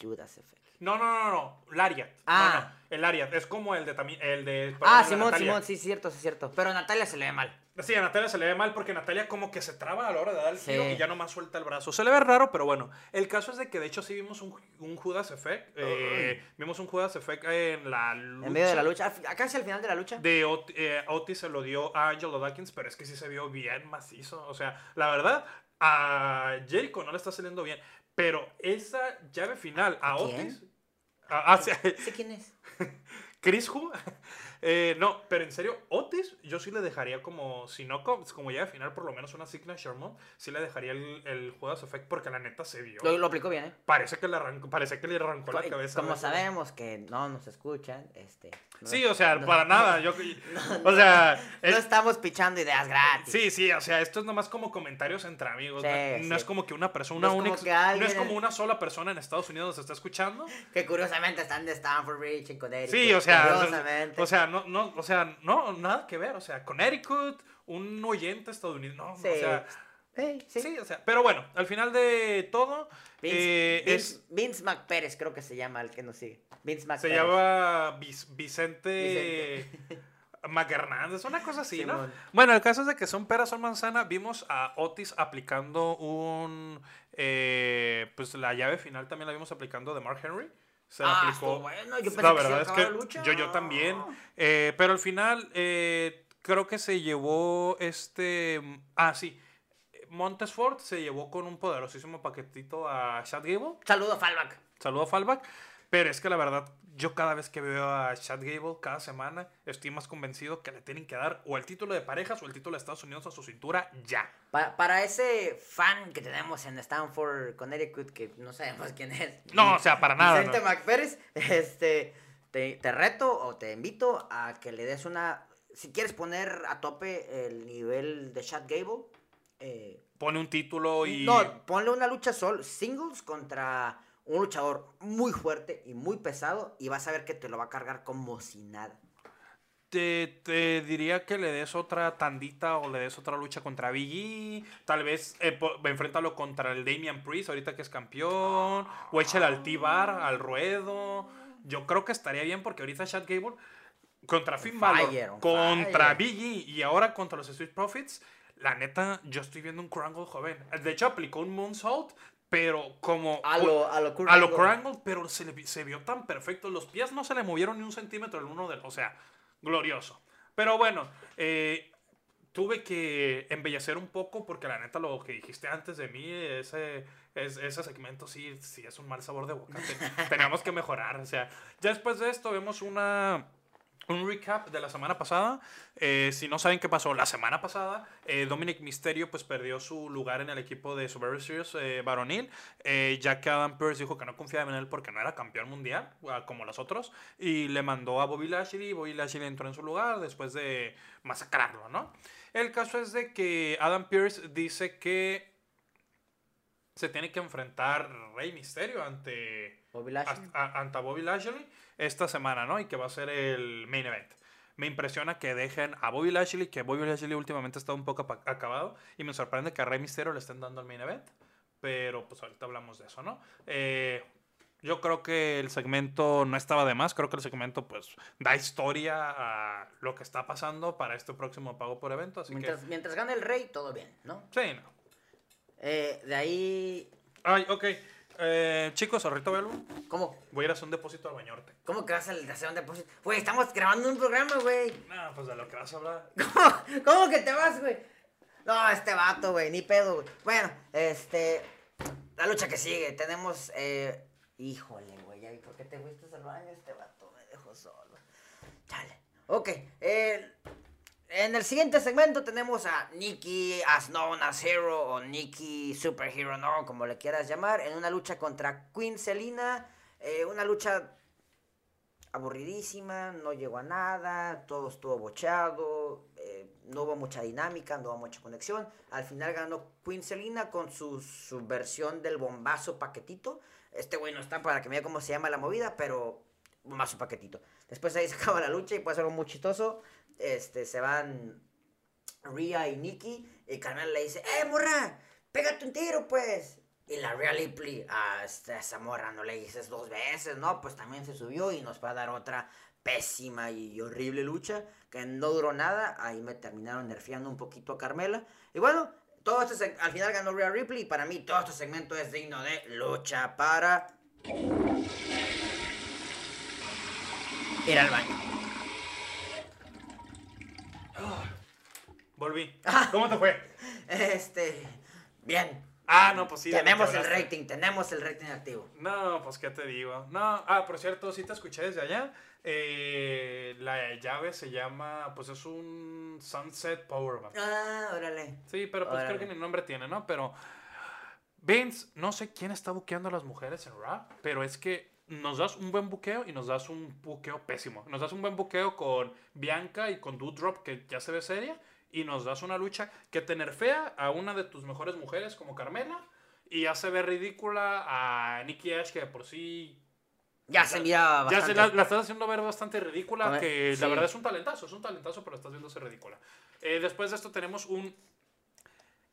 Judas Effect. No, no, no, no, lariat. Ah. no, el lariat es como el de también el de Ah, Simón, Natalia. Simón, sí, cierto, sí, cierto. Pero a Natalia se le ve mal. Sí, a Natalia se le ve mal porque Natalia como que se traba a la hora de dar el Sí. y ya nomás suelta el brazo. Se le ve raro, pero bueno. El caso es de que de hecho sí vimos un, un Judas Effect. eh, vimos un Judas Effect en la lucha. En medio de la lucha. Al hacia el final de la lucha. De Ot- eh, Otis se lo dio a Angelo Dawkins, pero es que sí se vio bien macizo. O sea, la verdad, a Jericho no le está saliendo bien. Pero esa llave final a. Otis. A- hacia ¿Sé quién es? Chris Hu. Eh, no, pero en serio, Otis, yo sí le dejaría como, si no como, como llave final, por lo menos una Signature Mode, sí le dejaría el, el Judas Effect porque la neta se vio. Lo, lo aplicó bien, ¿eh? Parece que le arrancó, parece que le arrancó la cabeza. Como sabemos que no nos escuchan, este. no- Sí, o sea, no- para nada. Yo, o sea, No es- estamos pichando ideas gratis. Sí, sí, o sea, esto es nomás como comentarios entre amigos. Sí, no, sí. es como que una persona, es que alguien- no es como una sola persona en Estados Unidos nos está escuchando. Que curiosamente están de Stanford Bridge en Connecticut. Sí, o sea, Curiosamente. o sea, no, no, o sea, no, nada que ver, o sea, Connecticut, un oyente estadounidense, no, Sí. o sea, sí. sí. o sea, pero bueno, al final de todo, Vince, eh, Vince, es, Vince McPérez, creo que se llama el que nos sigue. Vince se McPérez. llama Vic- Vicente, McHernández, una cosa así, ¿no? Bueno, el caso es de que son peras, son manzana. Vimos a Otis aplicando un. eh, pues la llave final también la vimos aplicando de Mark Henry. Se Ah, aplicó. bueno, yo pensé la que se iba verdad a es que la lucha. yo, yo también. eh, pero al final, eh, creo que se llevó este. Ah, sí. Montesford se llevó con un poderosísimo paquetito a Chad Gable. Saludo, Fallback. Saludo a Fallback. Pero es que la verdad, yo cada vez que veo a Chad Gable, cada semana, estoy más convencido que le tienen que dar o el título de parejas o el título de Estados Unidos a su cintura ya. Pa- para ese fan que tenemos en Stanford, Connecticut, que no sabemos quién es. No, o sea, para nada. Vicente no. Este, te, te reto o te invito a que le des una... Si quieres poner a tope el nivel de Chad Gable, eh, Pone un título y. no, ponle una lucha sol, singles contra un luchador muy fuerte y muy pesado y vas a ver que te lo va a cargar como si nada. Te, te diría que le des otra tandita o le des otra lucha contra Big E. Tal vez eh, enfréntalo contra el Damian Priest, ahorita que es campeón. O échale al T-Bar, al ruedo. yo creo que estaría bien porque ahorita Chad Gable contra Finn Balor, fire, contra fire. Big E y ahora contra los Street Profits, la neta, yo estoy viendo un Krangle joven. De hecho, aplicó un moonsault, pero como... A lo- a lo a lo pero se, le vi- se vio tan perfecto. Los pies no se le movieron ni un centímetro el uno del... O sea, glorioso. Pero bueno, eh, tuve que embellecer un poco porque la neta lo que dijiste antes de mí, ese, es- ese segmento sí, sí es un mal sabor de boca. Ten- teníamos que mejorar. O sea, ya después de esto vemos una... Un recap de la semana pasada. Eh, si no saben qué pasó la semana pasada, eh, Dominic Mysterio pues perdió su lugar en el equipo de Survivor Series eh, varonil, eh, ya que Adam Pearce dijo que no confiaba en él porque no era campeón mundial, ah, como los otros, y le mandó a Bobby Lashley, Bobby Lashley entró en su lugar después de masacrarlo, ¿no? El caso es de que Adam Pearce dice que se tiene que enfrentar Rey Misterio ante Bobby Lashley. a- a- ante Bobby Lashley esta semana, ¿no? Y que va a ser el main event. Me impresiona que dejen a Bobby Lashley, que Bobby Lashley últimamente está un poco acabado, y me sorprende que a Rey Mysterio le estén dando el main event. Pero pues ahorita hablamos de eso, ¿no? Eh, yo creo que el segmento no estaba de más, creo que el segmento pues da historia a lo que está pasando para este próximo pago por evento, así Mientras, mientras gane el rey, todo bien, ¿no? que... Sí, no. Eh, de ahí. Ay, ok. Eh, chicos, ahorita a algo. ¿Cómo? Voy a ir a hacer un depósito al bañorte. ¿Cómo que vas a hacer un depósito? Güey, estamos grabando un programa, güey. No, pues de lo que vas a hablar. ¿Cómo, ¿Cómo que te vas, güey? No, este vato, güey, ni pedo, güey. Bueno, este. La lucha que sigue, tenemos. Eh, híjole, güey, ¿y por qué te fuiste al baño? Este vato me dejó solo. Chale. Ok, eh, en el siguiente segmento tenemos a Nikki as known as Hero o Nikki Superhero, no, como le quieras llamar, en una lucha contra Queen Selina. eh, una lucha aburridísima, no llegó a nada, todo estuvo bocheado, eh, no hubo mucha dinámica, no hubo mucha conexión. Al final ganó Queen Selina con su, su versión del bombazo paquetito. Este güey no está para que me diga cómo se llama la movida, pero bombazo paquetito. Después ahí se acaba la lucha y pasa algo muy chistoso. Este, se van Rhea y Nikki y Carmela le dice, ¡Eh, morra! ¡Pégate un tiro, pues! Y la Rhea Ripley, a esa morra no le dices dos veces, ¿no? Pues también se subió y nos va a dar otra pésima y horrible lucha que no duró nada. Ahí me terminaron nerfeando un poquito a Carmela. Y bueno, todo este al final ganó Rhea Ripley y para mí todo este segmento es digno de lucha para... Ir al baño. Volví. ¿Cómo te fue? Este... Bien. Ah, no, pues sí. tenemos el rating, tenemos el rating activo. No, pues qué te digo. No, ah, por cierto, sí te escuché desde allá. Eh, la llave se llama, pues es un Sunset Powerbomb. Ah, órale. Sí, pero pues creo que ni nombre tiene, ¿no? Pero Vince, no sé quién está buqueando a las mujeres en Raw, pero es que nos das un buen buqueo y nos das un buqueo pésimo. Nos das un buen buqueo con Bianca y con Doudrop, que ya se ve seria, y nos das una lucha que te nerfea a una de tus mejores mujeres como Carmela y hace ver ridícula a Nikki Ash, que de por sí Ya se mira ya bastante. se la, la estás haciendo ver bastante ridícula, ver, que sí. la verdad es un talentazo, es un talentazo, pero estás viéndose ridícula. Eh, después de esto tenemos un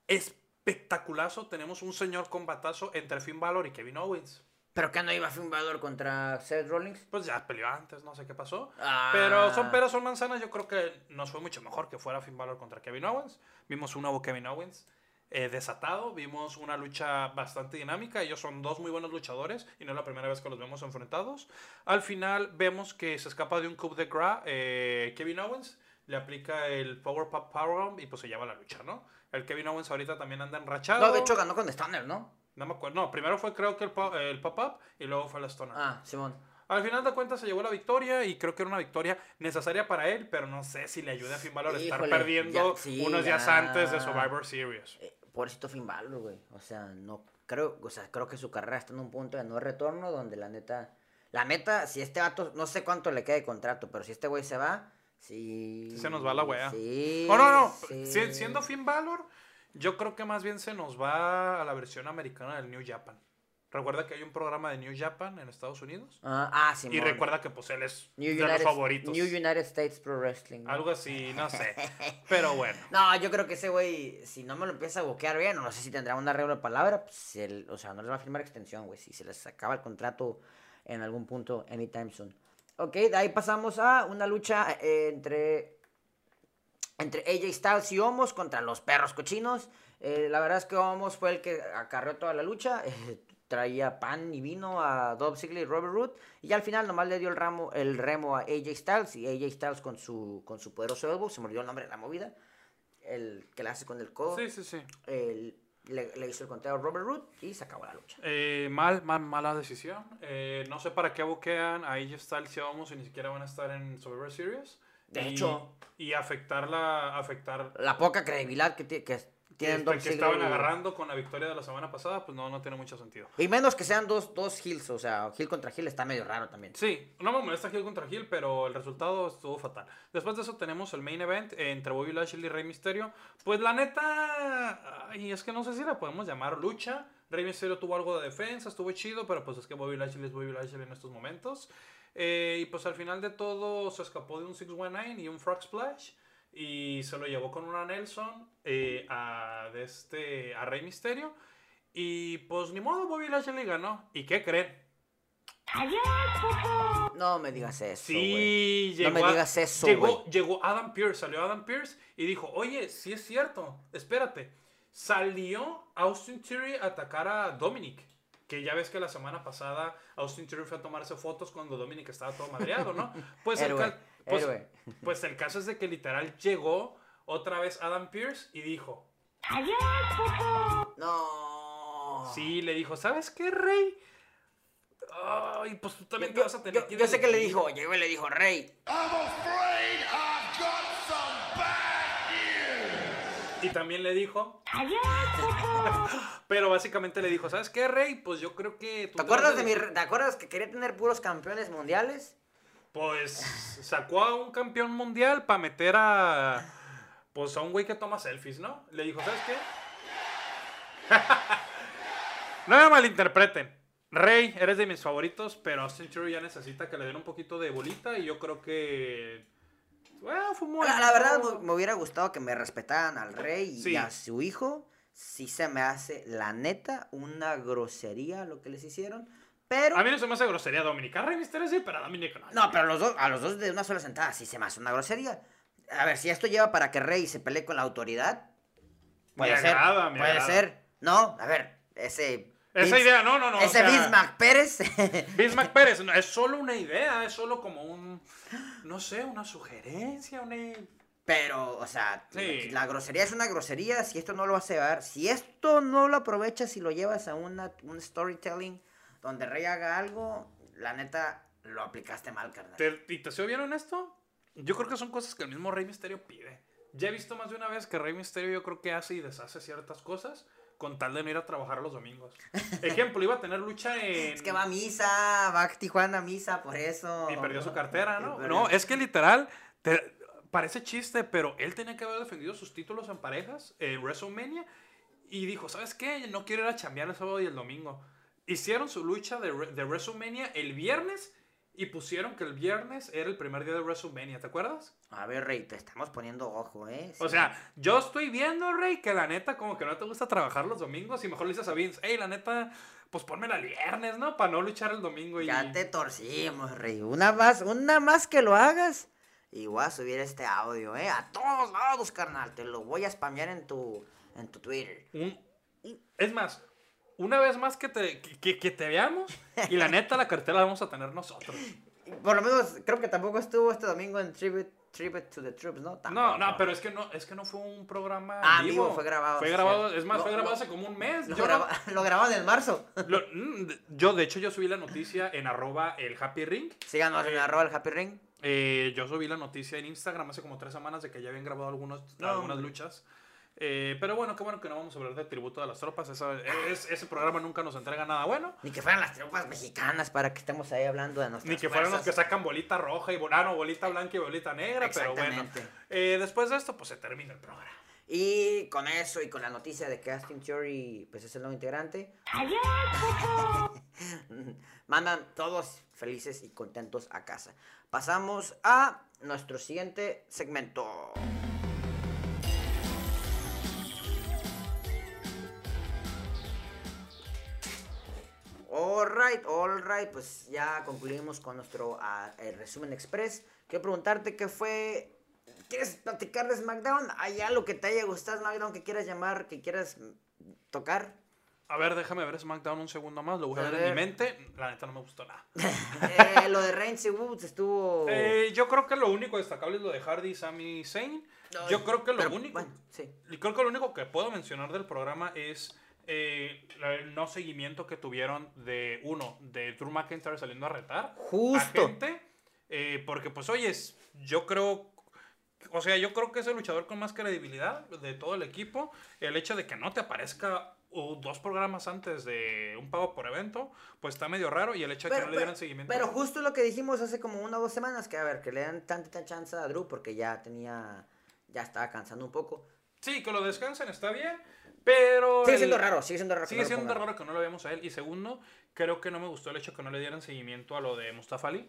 espectaculazo, tenemos un señor combatazo entre Finn Balor y Kevin Owens. ¿Pero que no iba Finn Balor contra Seth Rollins? Pues ya peleó antes, no sé qué pasó. Ah. Pero son peras, son manzanas. Yo creo que nos fue mucho mejor que fuera Finn Balor contra Kevin Owens. Vimos un nuevo Kevin Owens eh, desatado. Vimos una lucha bastante dinámica. Ellos son dos muy buenos luchadores y no es la primera vez que los vemos enfrentados. Al final vemos que se escapa de un coup de gras eh, Kevin Owens. Le aplica el Power Pop Powerbomb y pues se lleva la lucha, ¿no? El Kevin Owens ahorita también anda enrachado. No, de hecho ganó con Stunner, ¿no? No me acuerdo. No, primero fue creo que el, po- el pop-up y luego fue la Stone. Ah, Simón. Al final de cuentas se llevó la victoria y creo que era una victoria necesaria para él, pero no sé si le ayuda a Finn Balor a estar Híjole, perdiendo ya- sí, unos días ya. antes de Survivor Series. Eh, pobrecito Finn Balor, güey. O sea, no creo, o sea, creo que su carrera está en un punto de no retorno donde la neta, la neta, si este vato, no sé cuánto le queda de contrato, pero si este güey se va, sí. Se nos va la wea. Sí. Oh, no, no. sí. siendo Finn Balor, yo creo que más bien se nos va a la versión americana del New Japan. Recuerda que hay un programa de New Japan en Estados Unidos. Ah, ah, Simón. Y recuerda que pues él es New de los United, favoritos. New United States Pro Wrestling. ¿no? Algo así, no sé. Pero bueno. No, yo creo que ese güey, si no me lo empieza a boquear bien, no sé si tendrá una regla de palabra, pues él, o sea, no les va a firmar extensión, güey. Si se les acaba el contrato en algún punto anytime soon. Ok, de ahí pasamos a una lucha eh, entre entre AJ Styles y Omos contra los perros cochinos. Eh, la verdad es que Omos fue el que acarreó toda la lucha. eh, traía pan y vino a Dolph Ziggler y Robert Root. Y al final nomás le dio el, ramo, el remo a AJ Styles. Y AJ Styles con su, con su poderoso elbow, se me olvidó el nombre de la movida. El que le hace con el codo. Sí, sí, sí. el- le, le hizo el conteo a Robert Root y se acabó la lucha. Eh, mal, mal, mala decisión. No sé para qué boquean a AJ Styles y a Omos y ni siquiera van a estar en Survivor Series. De Y- hecho. Y afectar la... Afectar La poca credibilidad que, que tienen que estaban agarrando con la victoria de la semana pasada, pues no, no tiene mucho sentido. Y menos que sean dos, dos heels, o sea, heel contra heel está medio raro también. Sí, no me molesta Hill contra Hill, pero el resultado estuvo fatal. Después de eso tenemos el main event entre Bobby Lashley y Rey Mysterio. Pues la neta, y es que no sé si la podemos llamar lucha. Rey Mysterio tuvo algo de defensa, estuvo chido, pero pues es que Bobby Lashley es Bobby Lashley en estos momentos. Eh, y pues al final de todo se escapó de un 619 y un Frog Splash. Y se lo llevó con una Nelson eh, a, de este, a Rey Mysterio. Y pues ni modo, Bobby Lashley ganó. ¿Y qué creen? No me digas eso. Sí, No llegó. me a- digas eso, llegó Adam Pierce, salió Adam Pierce y dijo, oye, sí es cierto, espérate. Salió Austin Theory a atacar a Dominic. Que ya ves que la semana pasada Austin Theory fue a tomarse fotos cuando Dominic estaba todo madreado, ¿no? Pues, el, Héroe, pues, héroe. pues el caso es de que literal llegó otra vez Adam Pierce y dijo, No. sí, le dijo, ¿sabes qué, Rey? Ay, pues tú también te Yo, vas a tener yo- que ir yo sé que le equipo". dijo, llegó y le dijo, Rey. I'm afraid Y también le dijo. Pero básicamente le dijo, ¿sabes qué, Rey? Pues yo creo que. tú ¿Te acuerdas de mi, dedicar-". ¿Te acuerdas que quería tener puros campeones mundiales? Pues sacó a un campeón mundial para meter a. Pues a un güey que toma selfies, ¿no? Le dijo, ¿sabes qué? no me malinterpreten. Rey, eres de mis favoritos, pero Austin Theory ya necesita que le den un poquito de bolita y yo creo que. Bueno, fue muy. La, la verdad, me, me hubiera gustado que me respetaran al Rey y a su hijo. Sí se me hace, la neta, una grosería lo que les hicieron. Pero... A mí no se me hace grosería Dominica. Rey Mysterio sí, pero a Dominica no. No, pero los dos, a los dos de una sola sentada sí se me hace una grosería. A ver, si esto lleva para que Rey se pelee con la autoridad, puede Me ser. agrada, me puede agrada. ser. No, a ver, ese. Esa idea, no, no, no. o Ese sea, Bismarck Pérez. Bismarck Pérez, no, es solo una idea, es solo como un, no sé, una sugerencia, una... Pero, o sea, Sí. la grosería es una grosería. Si esto no lo vas a llevar, si esto no lo aprovechas y lo llevas a una, un storytelling donde Rey haga algo, la neta, lo aplicaste mal, carnal. ¿Te, ¿Y te soy bien honesto? Yo creo que son cosas que el mismo Rey Misterio pide. Ya he visto más de una vez que Rey Misterio yo creo que hace y deshace ciertas cosas con tal de no ir a trabajar los domingos. Ejemplo, iba a tener lucha en... Es que va a misa, va a Tijuana a misa, por eso. Y perdió su cartera, ¿no? No, es que literal, te- parece chiste, pero él tenía que haber defendido sus títulos en parejas en WrestleMania y dijo, ¿sabes qué? No quiero ir a chambear el sábado y el domingo. Hicieron su lucha de, de WrestleMania el viernes y pusieron que el viernes era el primer día de WrestleMania, ¿te acuerdas? A ver, Rey, te estamos poniendo ojo, ¿eh? O sea, yo estoy viendo, Rey, que la neta como que no te gusta trabajar los domingos y mejor le dices a Vince, hey, la neta, pues ponmela el viernes, ¿no? Para no luchar el domingo y... Ya te torcimos, Rey. Una más, una más que lo hagas. Y voy a subir este audio, ¿eh? A todos lados, carnal. Te lo voy a spamear en tu, en tu Twitter. Un- es más, una vez más que te, que, que- te veamos y la neta la cartera la vamos a tener nosotros. Por lo menos, creo que tampoco estuvo este domingo en Tribute, Tribute to the Troops, ¿no? No, Tampoco. no, pero es que no, es que no fue un programa Ah, en vivo, vivo. fue grabado, Fue grabado, es más, Lo- fue grabado lo- hace como un mes. Lo, graba- lo grababan en marzo. mm, yo, de hecho, yo subí la noticia en arroba el Happy Ring. Síganos en Eh, arroba el Happy Ring. Eh, yo subí la noticia en Instagram hace como tres semanas de que ya habían grabado algunos, No, algunas luchas. Eh, pero bueno, qué bueno que no vamos a hablar de tributo de las tropas. Esa- es- ese programa nunca nos entrega nada bueno. Ni que fueran las tropas mexicanas para que estemos ahí hablando de nuestras Ni que fueran los que sacan bolita roja y bo- ah, bolita blanca y bolita negra, pero bueno. Exactamente. Eh, después de esto, pues se termina el programa. Y con eso y con la noticia de que Austin Theory pues es el nuevo integrante, mandan todos felices y contentos a casa. Pasamos a nuestro siguiente segmento. All right, all right, pues ya concluimos con nuestro ah, el resumen express. Quiero preguntarte qué fue. ¿Quieres platicar de SmackDown? ¿Hay algo que te haya gustado SmackDown que quieras llamar, que quieras tocar? A ver, déjame ver SmackDown un segundo más. Lo voy a A ver en mi mente. La neta no me gustó nada. Eh, lo de Reigns y Woods estuvo. Eh, yo creo que lo único destacable es lo de Hardy, Sami Zayn. No, Yo creo que lo pero, único. bueno, sí. Y creo que lo único que puedo mencionar del programa es eh, el no seguimiento que tuvieron de uno, de Drew McIntyre saliendo a retar Justo. a gente. eh, porque, pues, oyes, yo creo. O sea, yo creo que es el luchador con más credibilidad de todo el equipo. El hecho de que no te aparezca dos programas antes de un pago por evento, pues está medio raro. Y el hecho de que no le dieran seguimiento. pero justo lo que dijimos hace como una o dos semanas, que a ver, que le dan tanta chance a Drew porque ya tenía, ya estaba cansando un poco. Sí, que lo descansen, está bien. Pero. Sigue el- siendo raro, sigue siendo raro. que Sigue no lo siendo raro que no lo veamos a él. Y segundo, creo que no me gustó el hecho que no le dieran seguimiento a lo de Mustafa Ali.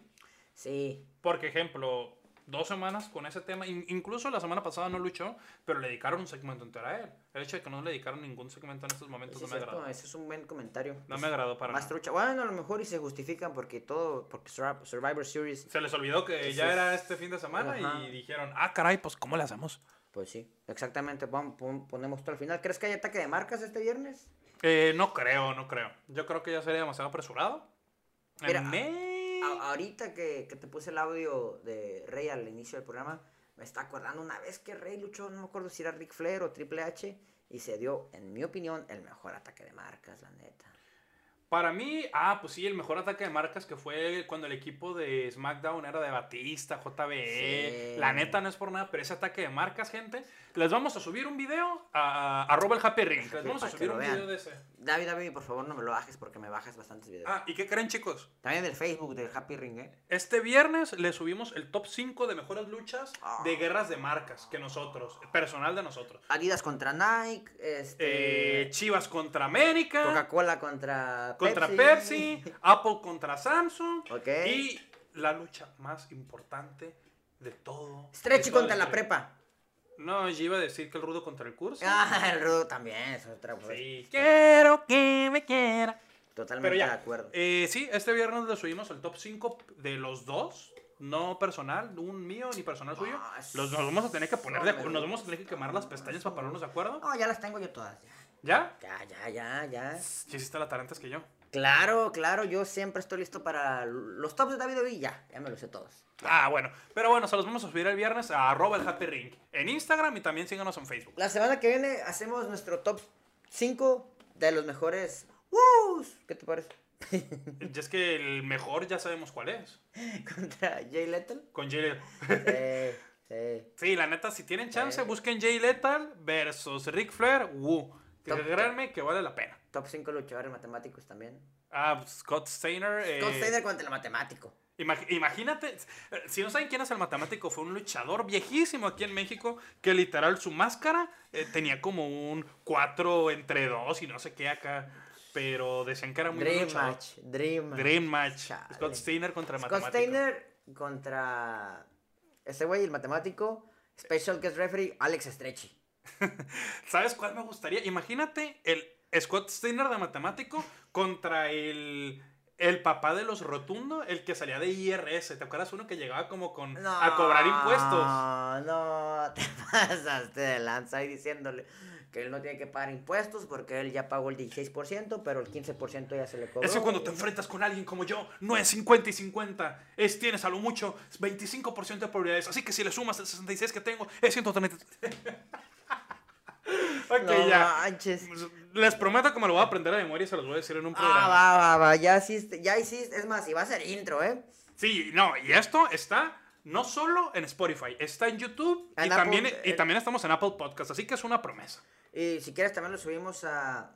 Sí, Porque, ejemplo, dos semanas con ese tema, in- incluso la semana pasada no luchó, pero le dedicaron un segmento entero a él. El hecho de que no le dedicaron ningún segmento en estos momentos sí, no es me cierto, agradó. ese es un buen comentario. No me agradó para Más nada. trucha. Bueno, a lo mejor y se justifican porque todo, porque Survivor Series, Se les olvidó que ya es- era este fin de semana Ajá. y dijeron, ah, caray, pues ¿cómo le hacemos? Pues sí, exactamente, pon- ponemos todo al final. ¿Crees que hay ataque de marcas este viernes? Eh, no creo, no creo. Yo creo que ya sería demasiado apresurado. Mira, Me- A- ahorita que, que te puse el audio de Rey al inicio del programa, me está acordando una vez que Rey luchó, no me acuerdo si era Ric Flair o Triple H, y se dio, en mi opinión, el mejor ataque de marcas, la neta. Para mí, ah, pues sí, el mejor ataque de marcas que fue cuando el equipo de SmackDown era de Batista, JBE. Sí. La neta no es por nada, pero ese ataque de marcas, gente. Les vamos a subir un video a, arroba el Happy Ring. Les vamos a subir un vean. video de ese. David, David, por favor no me lo bajes porque me bajas bastantes videos. Ah, ¿y qué creen, chicos? También del Facebook del Happy Ring, ¿eh? Este viernes le subimos el top 5 de mejores luchas Ah. de guerras de marcas que nosotros, personal de nosotros. Adidas contra Nike, este... Eh, Chivas contra América. Coca-Cola contra contra Pepsi, Apple contra Samsung Ok. y la lucha más importante de todo. Stretchy de contra la prepa. No, yo iba a decir que el rudo contra el curso. Ah, el Rudo también, es otra pues, Sí. Quiero que me quiera. Totalmente ya, de acuerdo. eh, sí, este viernes le subimos el top 5 de los dos. No personal, un mío ni personal suyo. Ah, Los, nos vamos a tener que poner de acuerdo. Nos vamos a tener que quemar las pestañas para ponernos de acuerdo. No, ya las tengo yo todas. ¿Ya? Ya, ya, ya, ya. Sí, hiciste la tarea antes que yo. Claro, claro, yo siempre estoy listo para los tops de David Ovi, ya, ya me los sé todos. Ah, bueno. Pero bueno, se los vamos a subir el viernes a arroba el happy ring. En Instagram y también síganos en Facebook. La semana que viene hacemos nuestro top 5 de los mejores. ¡Woos! ¿Qué te parece? Y es que el mejor ya sabemos cuál es. Contra Jay Lethal. Con Jay Sí, sí. Sí, la neta, si tienen chance, Sí. busquen Jay Lethal versus Ric Flair. Woo. Créanme que vale la pena. Top 5 luchadores matemáticos también. Ah, Scott Steiner. eh, Scott Steiner contra el matemático. imag- imagínate, eh, si no saben quién es el matemático, fue un luchador viejísimo aquí en México que literal su máscara eh, tenía como un 4 entre 2 y no sé qué acá. Pero decían que era muy Dream luchador. Match. Dream Match. Dream Match. Chale. Scott Steiner contra el Scott matemático. Steiner contra ese güey, el matemático. Special Guest Referee, Alex Stretchy. ¿Sabes cuál me gustaría? Imagínate el Scott Steiner de matemático contra el, el papá de los Rotundo, el que salía de IRS. ¿Te acuerdas uno que llegaba como con a cobrar impuestos? No, no, te pasaste de lanza ahí diciéndole que él no tiene que pagar impuestos porque él ya pagó el 16%, pero el 15% ya se le cobró. Es que cuando te enfrentas con alguien como yo, no es 50 y 50, es tienes a lo mucho 25% de probabilidades. Así que si le sumas el 66 que tengo, es 130. ok, No ya. manches. Les prometo que me lo voy a aprender a memoria y se los voy a decir en un programa. Ah, va, va, va, ya hiciste, ya hiciste, es más, y va a ser intro, ¿eh? Sí, no, y esto está no solo en Spotify, está en YouTube y, también, eh, también estamos en Apple Podcast, así que es una promesa. Y si quieres también lo subimos a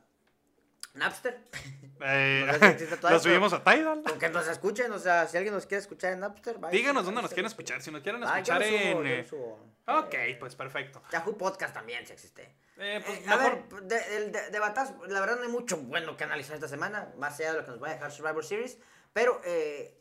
Napster. Eh, No lo subimos a Tidal. Con que nos escuchen, o sea, si alguien nos quiere escuchar en Napster, vaya. Díganos dónde nos quieren escuchar. Si nos quieren Ah, yo escuchar lo subo, en. yo lo eh, subo. Ok, pues perfecto. Yahoo Podcast también, si existe. Eh, pues Eh, a mejor- ver, de, el de- de batazo, la verdad no hay mucho bueno que analizar esta semana, más allá de lo que nos va a dejar Survivor Series, pero eh,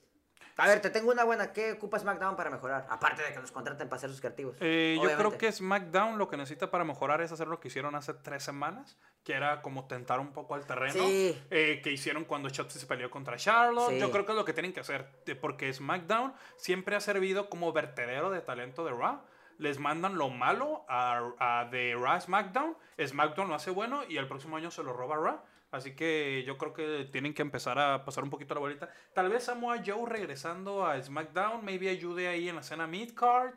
A ver, te tengo una buena. ¿Qué ocupa SmackDown para mejorar? Aparte de que los contraten para ser sus creativos. Eh, yo creo que SmackDown lo que necesita para mejorar es hacer lo que hicieron hace tres semanas, que era como tentar un poco al terreno, Sí. eh, que hicieron cuando Shotzi se peleó contra Charlotte. Sí. Yo creo que es lo que tienen que hacer, porque SmackDown siempre ha servido como vertedero de talento de Raw. Les mandan lo malo a, a de Raw SmackDown, SmackDown lo hace bueno y el próximo año se lo roba Raw. Así que yo creo que tienen que empezar a pasar un poquito la bolita. Tal vez Samoa Joe regresando a SmackDown, maybe ayude ahí en la escena mid-card.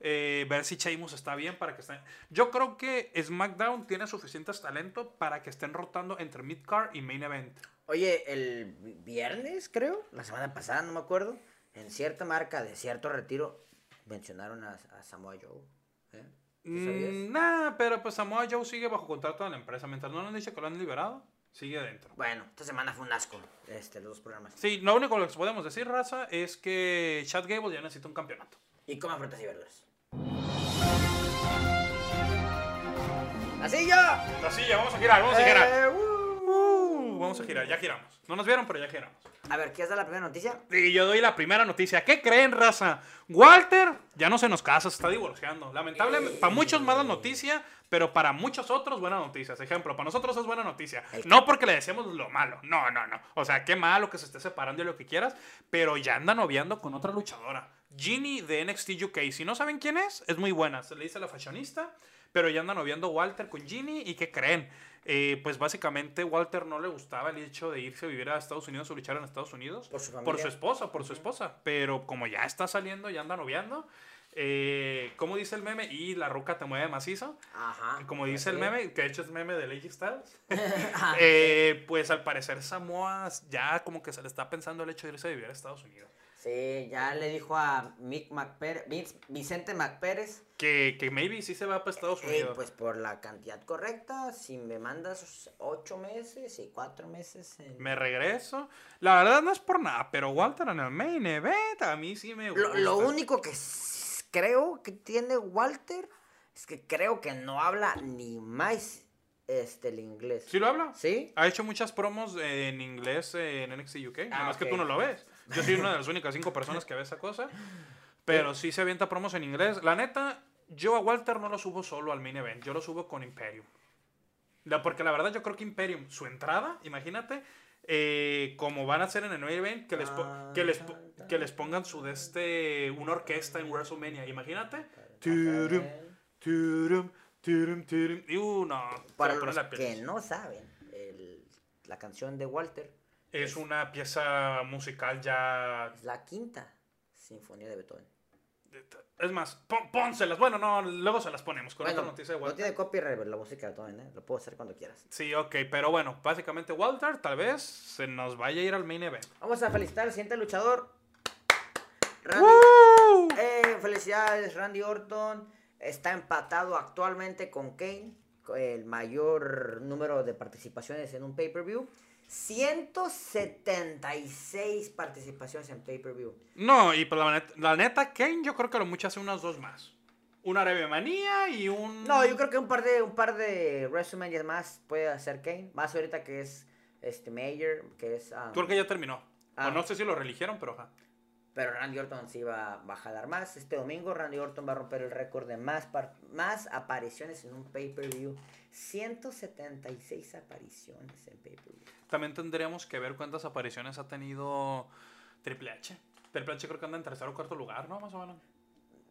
eh, ver si Sheamus está bien para que estén. Yo creo que SmackDown tiene suficientes talento para que estén rotando entre mid-card y main event. Oye, el viernes, creo, la semana pasada, no me acuerdo, en cierta marca de cierto retiro, mencionaron a, a Samoa Joe. ¿eh? Mm, nah, pero pues Samoa Joe sigue bajo contrato de la empresa. Mientras no han dicho que lo han liberado, sigue dentro. Bueno, esta semana fue un asco, este, los dos programas. Sí, lo único que podemos decir, raza, es que Chad Gable ya necesita un campeonato. Y coman frutas y verduras. ¡Así yo! Así ya, vamos a girar, vamos a girar. Eh, uh. Uh, vamos a girar, ya giramos. No nos vieron, pero ya giramos. A ver, ¿quieres dar la primera noticia? Y yo doy la primera noticia. ¿Qué creen, raza? Walter ya no se nos casa, se está divorciando. Lamentablemente, para muchos mala noticia, pero para muchos otros buena noticia. Ejemplo, para nosotros es buena noticia. No porque le decíamos lo malo, no, no, no. O sea, qué malo que se esté separando y lo que quieras, pero ya anda noviando con otra luchadora. Ginny de NXT UK. Si no saben quién es, es muy buena. Se le dice la fashionista, pero ya anda noviando Walter con Ginny. ¿Y qué creen? Eh, pues básicamente Walter no le gustaba el hecho de irse a vivir a Estados Unidos o luchar en Estados Unidos. Por su Por familia. su esposa, por su esposa. Pero como ya está saliendo, ya anda noviando. Eh, como dice el meme, y la ruca te mueve macizo. Ajá. Como dice el meme, que de hecho es meme de Lady Styles. eh, pues al parecer Samoa ya como que se le está pensando el hecho de irse a vivir a Estados Unidos. Sí, ya le dijo a Mick McPérez, Vicente McPérez, Que, que maybe sí se va para Estados "Ey, Unidos. pues por la cantidad correcta, si me mandas ocho meses y cuatro meses en... Me regreso. La verdad no es por nada, pero Walter en el main event a mí sí me gusta. Lo, lo único que creo que tiene Walter es que creo que no habla ni más este, el inglés. ¿Sí lo habla? ¿Sí? Ha hecho muchas promos en inglés en NXT UK. nada más que tú no lo ves. Yo soy una de las únicas cinco personas que ve esa cosa. Pero sí se avienta promos en inglés. La neta, yo a Walter no lo subo solo al main event. Yo lo subo con Imperium. La- porque la verdad yo creo que Imperium, su entrada, imagínate, eh, como van a hacer en el main event, que les, que les, que les pongan su de este, una orquesta en WrestleMania. Imagínate. Turum, turum, turum, turum. Y uh, no. Para los la que no saben, el- la canción de Walter Es una pieza musical ya. es la quinta sinfonía de Beethoven. Es más, pon- pónselas. Bueno, no, luego se las ponemos con Bueno, otra noticia de no Walter. tiene copyright la música de Beethoven, ¿eh? Lo puedo hacer cuando quieras. Sí, ok, pero bueno, básicamente Walter tal vez se nos vaya a ir al main event. Vamos a felicitar al siguiente luchador. Randy. Eh, felicidades, Randy Orton. Está empatado actualmente con Kane. con El mayor número de participaciones en un pay-per-view. 176 participaciones en pay-per-view. No, y pues la neta, la neta, Kane yo creo que lo mucho hace unas dos más. Una Arabia Manía y un... No, yo creo que un par de un par de WrestleMania más puede hacer Kane. Más ahorita que es este Mayer, que es um, Creo que ya terminó. Ah. O no sé si lo religieron, pero ajá. Pero Randy Orton sí va, va a jalar más. Este domingo Randy Orton va a romper el récord de más, más apariciones en un pay-per-view. 176 apariciones en pay-per-view. También tendríamos que ver cuántas apariciones ha tenido Triple H. Triple H creo que anda en tercer o cuarto lugar, ¿no? Más o menos.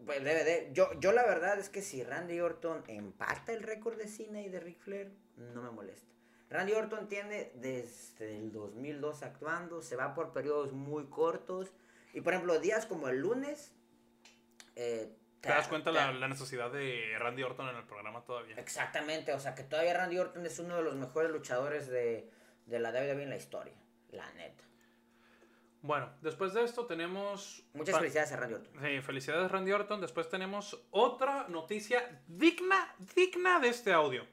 Pues debe de. Yo, yo la verdad es que si Randy Orton empata el récord de Cena y de Ric Flair, no me molesta. Randy Orton tiene desde el 2002 actuando, se va por periodos muy cortos. Y por ejemplo, días como el lunes. eh, ¿Te das cuenta la, te- la necesidad de Randy Orton en el programa todavía? Exactamente, o sea que todavía Randy Orton es uno de los mejores luchadores de, de la WWE en la historia, la neta. Bueno, después de esto tenemos... Muchas felicidades a Randy Orton. Sí, felicidades Randy Orton. Después tenemos otra noticia digna, digna de este audio.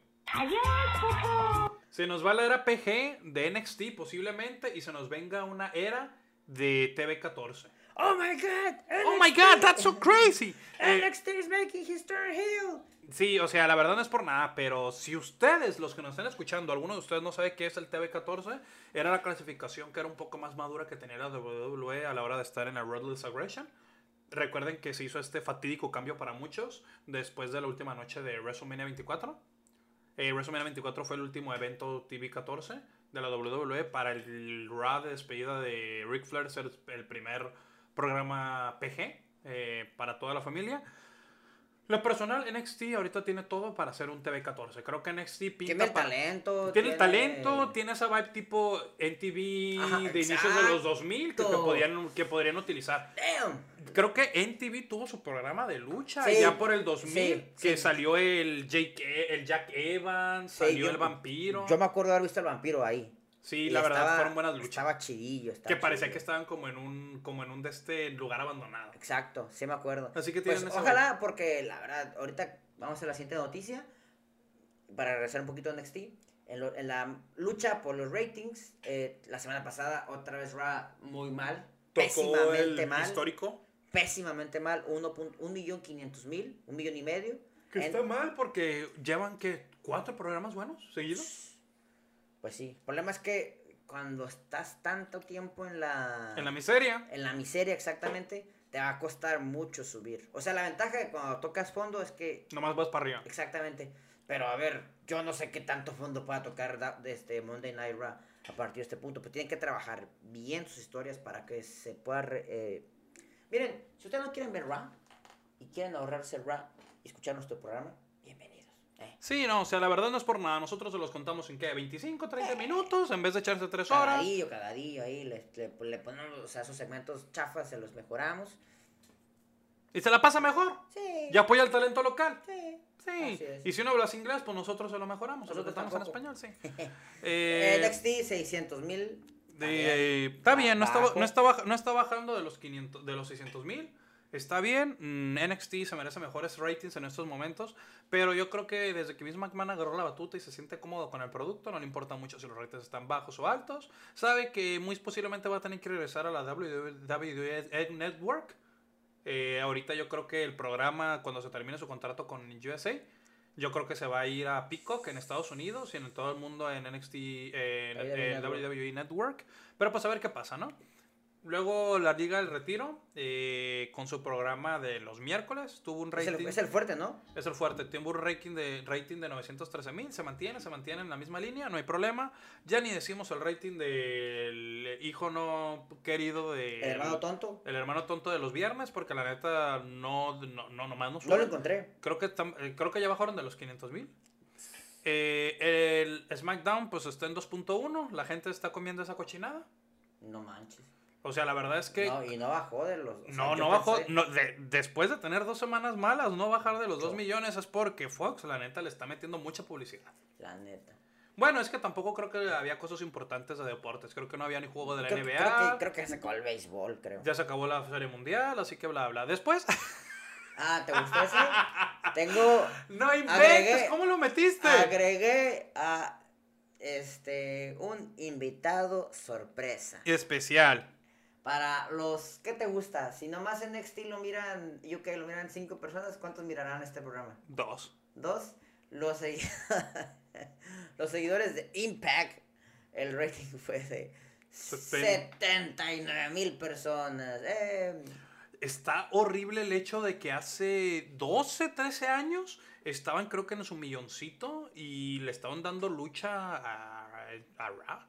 Se nos va la era PG de NXT posiblemente y se nos venga una era de TV14. Oh my god. Oh my god, that's so crazy. Eh, NXT is making his turn heel. Sí, o sea, la verdad no es por nada, pero si ustedes, los que nos están escuchando, alguno de ustedes no sabe qué es el TV14, era la clasificación que era un poco más madura que tenía la WWE a la hora de estar en la Ruthless Aggression. Recuerden que se hizo este fatídico cambio para muchos después de la última noche de WrestleMania 24. Eh, WrestleMania 24 fue el último evento TV14 de la WWE para el Raw de despedida de Ric Flair, ser el primer programa PG eh, para toda la familia. Lo personal, NXT ahorita tiene todo para hacer un TV14. Creo que NXT pinta Tiene el para- talento. Tiene el talento, tiene esa vibe tipo NTV Ajá, de inicios de los 2000 que, que podían, que podrían utilizar. Damn. Creo que NTV tuvo su programa de lucha Sí, ya por el 2000, sí, que salió el, Jake, el Jack Evans, salió yo- el vampiro. Yo me acuerdo haber visto el vampiro ahí. Sí, Y la verdad estaba- fueron buenas luchas. Estaba chidillo. estaba que parecía chidillo. que estaban como en un como en un de este lugar abandonado. Exacto, sí me acuerdo. Así que Pues, tienen esa ojalá, porque la verdad, ahorita vamos a la siguiente noticia. Para regresar un poquito a NXT. En, lo- en la lucha por los ratings, eh, la semana pasada otra vez Raw muy mal. Tocó pésimamente el mal. histórico. Pésimamente mal. 1.500.000, un millón y medio. Que En- está mal porque llevan que cuatro programas buenos seguidos. Pues sí. El problema es que cuando estás tanto tiempo en la... En la miseria. en la miseria exactamente, te va a costar mucho subir. O sea, la ventaja de cuando tocas fondo es que Nomás vas para arriba. Exactamente. Pero a ver, yo no sé qué tanto fondo pueda tocar este Monday Night Raw a partir de este punto. Pero tienen que trabajar bien sus historias para que se pueda... re- eh, Miren, si ustedes no quieren ver Raw y quieren ahorrarse Raw y escuchar nuestro programa, Sí, no, o sea, la verdad no es por nada. Nosotros se los contamos en qué, 25, 30 minutos en vez de echarse 3 horas. Cagadillo, cagadillo ahí, le, le- le ponemos, o sea, esos segmentos chafas, se los mejoramos. Y se la pasa mejor. Sí. Y apoya el talento local. Sí. Sí. Y si no hablas inglés, pues nosotros se lo mejoramos. Nosotros Nosotros estamos en español, sí. Eh, NXT 600 mil. está bien, no está, no, está, no está bajando de los 500, de los 600 mil. Está bien, mm, NXT se merece mejores ratings en estos momentos, pero yo creo que desde que Vince McMahon agarró la batuta y se siente cómodo con el producto, no le importa mucho si los ratings están bajos o altos, sabe que muy posiblemente va a tener que regresar a la WWE Network. Eh, ahorita yo creo que el programa, cuando se termine su contrato con USA, yo creo que se va a ir a Peacock en Estados Unidos y en todo el mundo en NXT, eh, en, en WWE Network. Pero pues a ver qué pasa, ¿no? Luego la Liga del Retiro, eh, con su programa de los miércoles, tuvo un Es rating. el, es el fuerte, ¿no? Es el fuerte. Tiene un rating de, rating de 913 mil. Se mantiene, se mantiene en la misma línea, no hay problema. Ya ni decimos el rating del hijo no querido de. El hermano tonto. el hermano tonto de los viernes, porque la neta no, no, no nomás no No sube. lo encontré. Creo que, tam- eh, creo que ya bajaron de los 500 mil. el SmackDown pues está en 2.1. La gente está comiendo esa cochinada. No manches. O sea, la verdad es que. No, y no bajó de los. o sea, No, no bajó. pensé- no, de- después de tener dos semanas malas, no bajar de los 2 millones es porque Fox, la neta, le está metiendo mucha publicidad. La neta. Bueno, es que tampoco creo que había cosas importantes de deportes. Creo que no había ni juego de la Creo, NBA. creo que, creo que sacó el béisbol, creo. Ya se acabó la serie mundial, así que bla, bla. Después. Ah, ¿te gustó ese? Tengo. no inventes, Agregué- ¿cómo lo metiste? Agregué a. Este. Un invitado sorpresa. Especial. Para los. ¿Qué te gusta? Si nomás en NXT lo miran. UK lo miran cinco personas, ¿cuántos mirarán este programa? Dos. Dos. Los, segui- los seguidores de Impact. El rating fue de. Seten- 79 mil personas. Eh, Está horrible el hecho de que hace 12, 13 años estaban creo que en su milloncito y le estaban dando lucha a, a Raw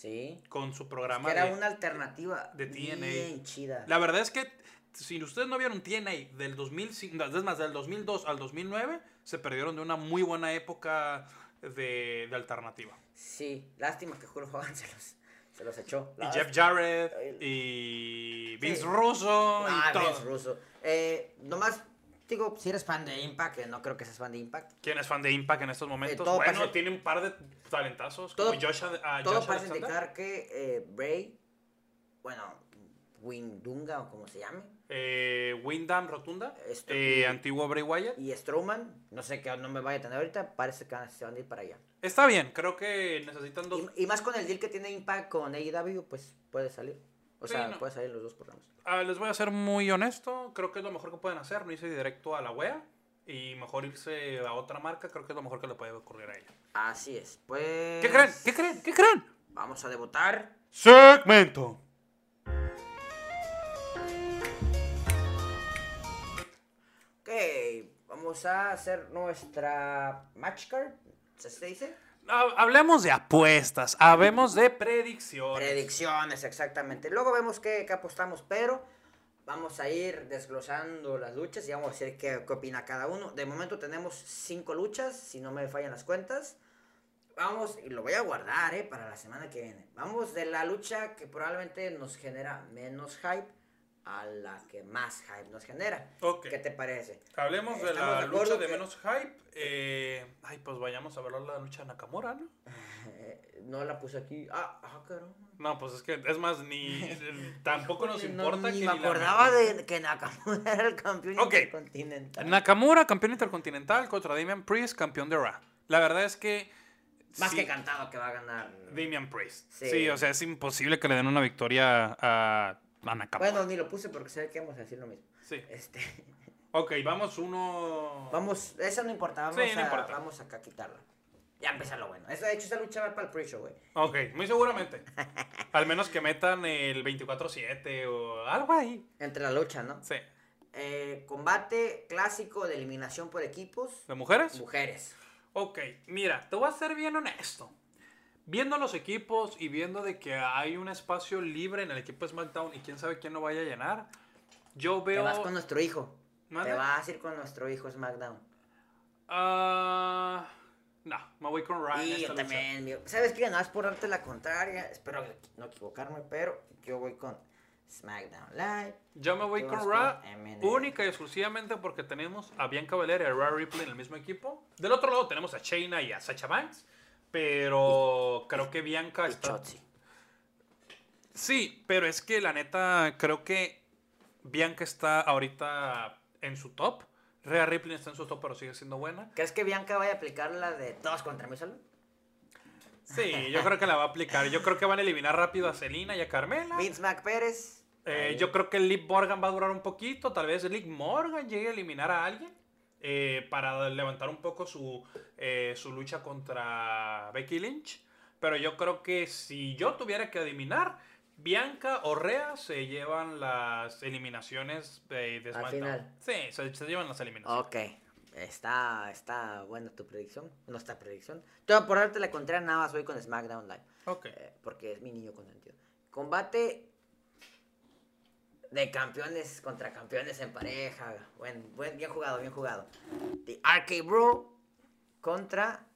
sí. con su Que programa era de- una alternativa de TNA. bien chida. La verdad es que si ustedes no vieron TNA del 2005, no, es más, del 2002 al 2009, se perdieron de una muy buena época de, de alternativa. Sí, lástima que Hulk Hogan se los, se los echó. Y Jeff Jarrett y Vince Sí. Russo y Ah, todo. Vince Russo. Eh, nomás, digo, si eres fan de Impact, que no creo que seas fan de Impact. ¿Quién es fan de Impact en estos momentos? todo bueno, parece- tiene un par de talentazos Todo- como Josh, a- Todo Josh parece Alexander. indicar que eh, Bray, bueno, Windunga o como se llame, Eh, Wyndham Rotunda, Esto- eh, antiguo Bray Wyatt. y Strowman, no sé qué no me vaya a tener ahorita, parece que se van a ir para allá. Está bien, creo que necesitan dos. Y, y más con el deal que tiene Impact con AEW, pues puede salir. O Sí, sea, no. puede salir los dos programas. Ah, les voy a ser muy honesto, creo que es lo mejor que pueden hacer, no irse directo a la wea y mejor irse a otra marca, creo que es lo mejor que le puede ocurrir a ella. Así es. Pues. ¿Qué creen? ¿Qué creen? ¿Qué creen? Vamos a debutar. Segmento. Ok, vamos a hacer nuestra match card. ¿Se se dice? Ha- Hablemos de apuestas, hablemos de predicciones. Predicciones, exactamente. Luego vemos qué, qué apostamos, pero vamos a ir desglosando las luchas y vamos a decir qué, qué opina cada uno. De momento tenemos cinco luchas, si no me fallan las cuentas. Vamos, y lo voy a guardar, ¿eh? Para la semana que viene. Vamos de la lucha que probablemente nos genera menos hype a la que más hype nos genera. ¿Qué te parece? Hablemos de la de lucha de que- menos hype. eh, ay, pues vayamos a ver la lucha de Nakamura, ¿no? Eh, no la puse aquí. Ah, ah, caramba. No, pues es que, es más, ni tampoco nos No, importa ni que me ni la acordaba de que Nakamura era el campeón intercontinental. Nakamura, campeón intercontinental, contra Damian Priest, campeón de Raw. La verdad es que. Más sí, que cantado que va a ganar. Damian Priest. Sí. Sí. o sea, es imposible que le den una victoria a, Bueno, ni lo puse porque sé que vamos a decir lo mismo. sí. Este, Ok, vamos uno. vamos, eso no importa, vamos, Sí, no a, importa. vamos acá a quitarla. Ya empezó lo bueno. Esa, de hecho, esa lucha va para el pre-show, güey. Ok, muy seguramente. Al menos que metan el 24-7 o algo ahí. Entre la lucha, ¿no? Sí. Eh, combate clásico de eliminación por equipos. ¿De mujeres? Mujeres. Ok, mira, te voy a ser bien honesto. Viendo los equipos y viendo de que hay un espacio libre en el equipo SmackDown y quién sabe quién lo vaya a llenar, yo Te veo... vas con nuestro hijo. ¿Mande? Te vas a ir con nuestro hijo SmackDown. Ah, no, me voy con Ryan. Y yo lucha. también, mío. ¿sabes qué? Nada más por darte la contraria, espero no equivocarme, pero yo voy con SmackDown Live. Yo me voy con Raw única y exclusivamente porque tenemos a Bianca Belair y a Rhea Ripley en el mismo equipo. Del otro lado tenemos a Shayna y a Sacha Banks, pero creo que Bianca Y está... Chotzi. Sí, pero es que la neta creo que Bianca está ahorita en su top. Rhea Ripley está en su top, pero sigue siendo buena. ¿Crees que Bianca vaya a aplicar la de todos contra mí solo? Sí, yo creo que la va a aplicar. Yo creo que van a eliminar rápido a Selina y a Carmela. Vince McPérez. Eh, yo creo que Liv Morgan va a durar un poquito. Tal vez Liv Morgan llegue a eliminar a alguien eh, para levantar un poco su, eh, su lucha contra Becky Lynch. Pero yo creo que si yo tuviera que adivinar, Bianca o Rhea se llevan las eliminaciones de, de Al SmackDown. final. Sí, se, se llevan las eliminaciones. Ok. Está, está buena tu predicción. No está predicción. Todo por darte la contraria, nada más voy con SmackDown Live. Ok. eh, porque es mi niño consentido. Combate de campeones contra campeones en pareja. Buen, buen, bien jugado, bien jugado. The RK Bro contra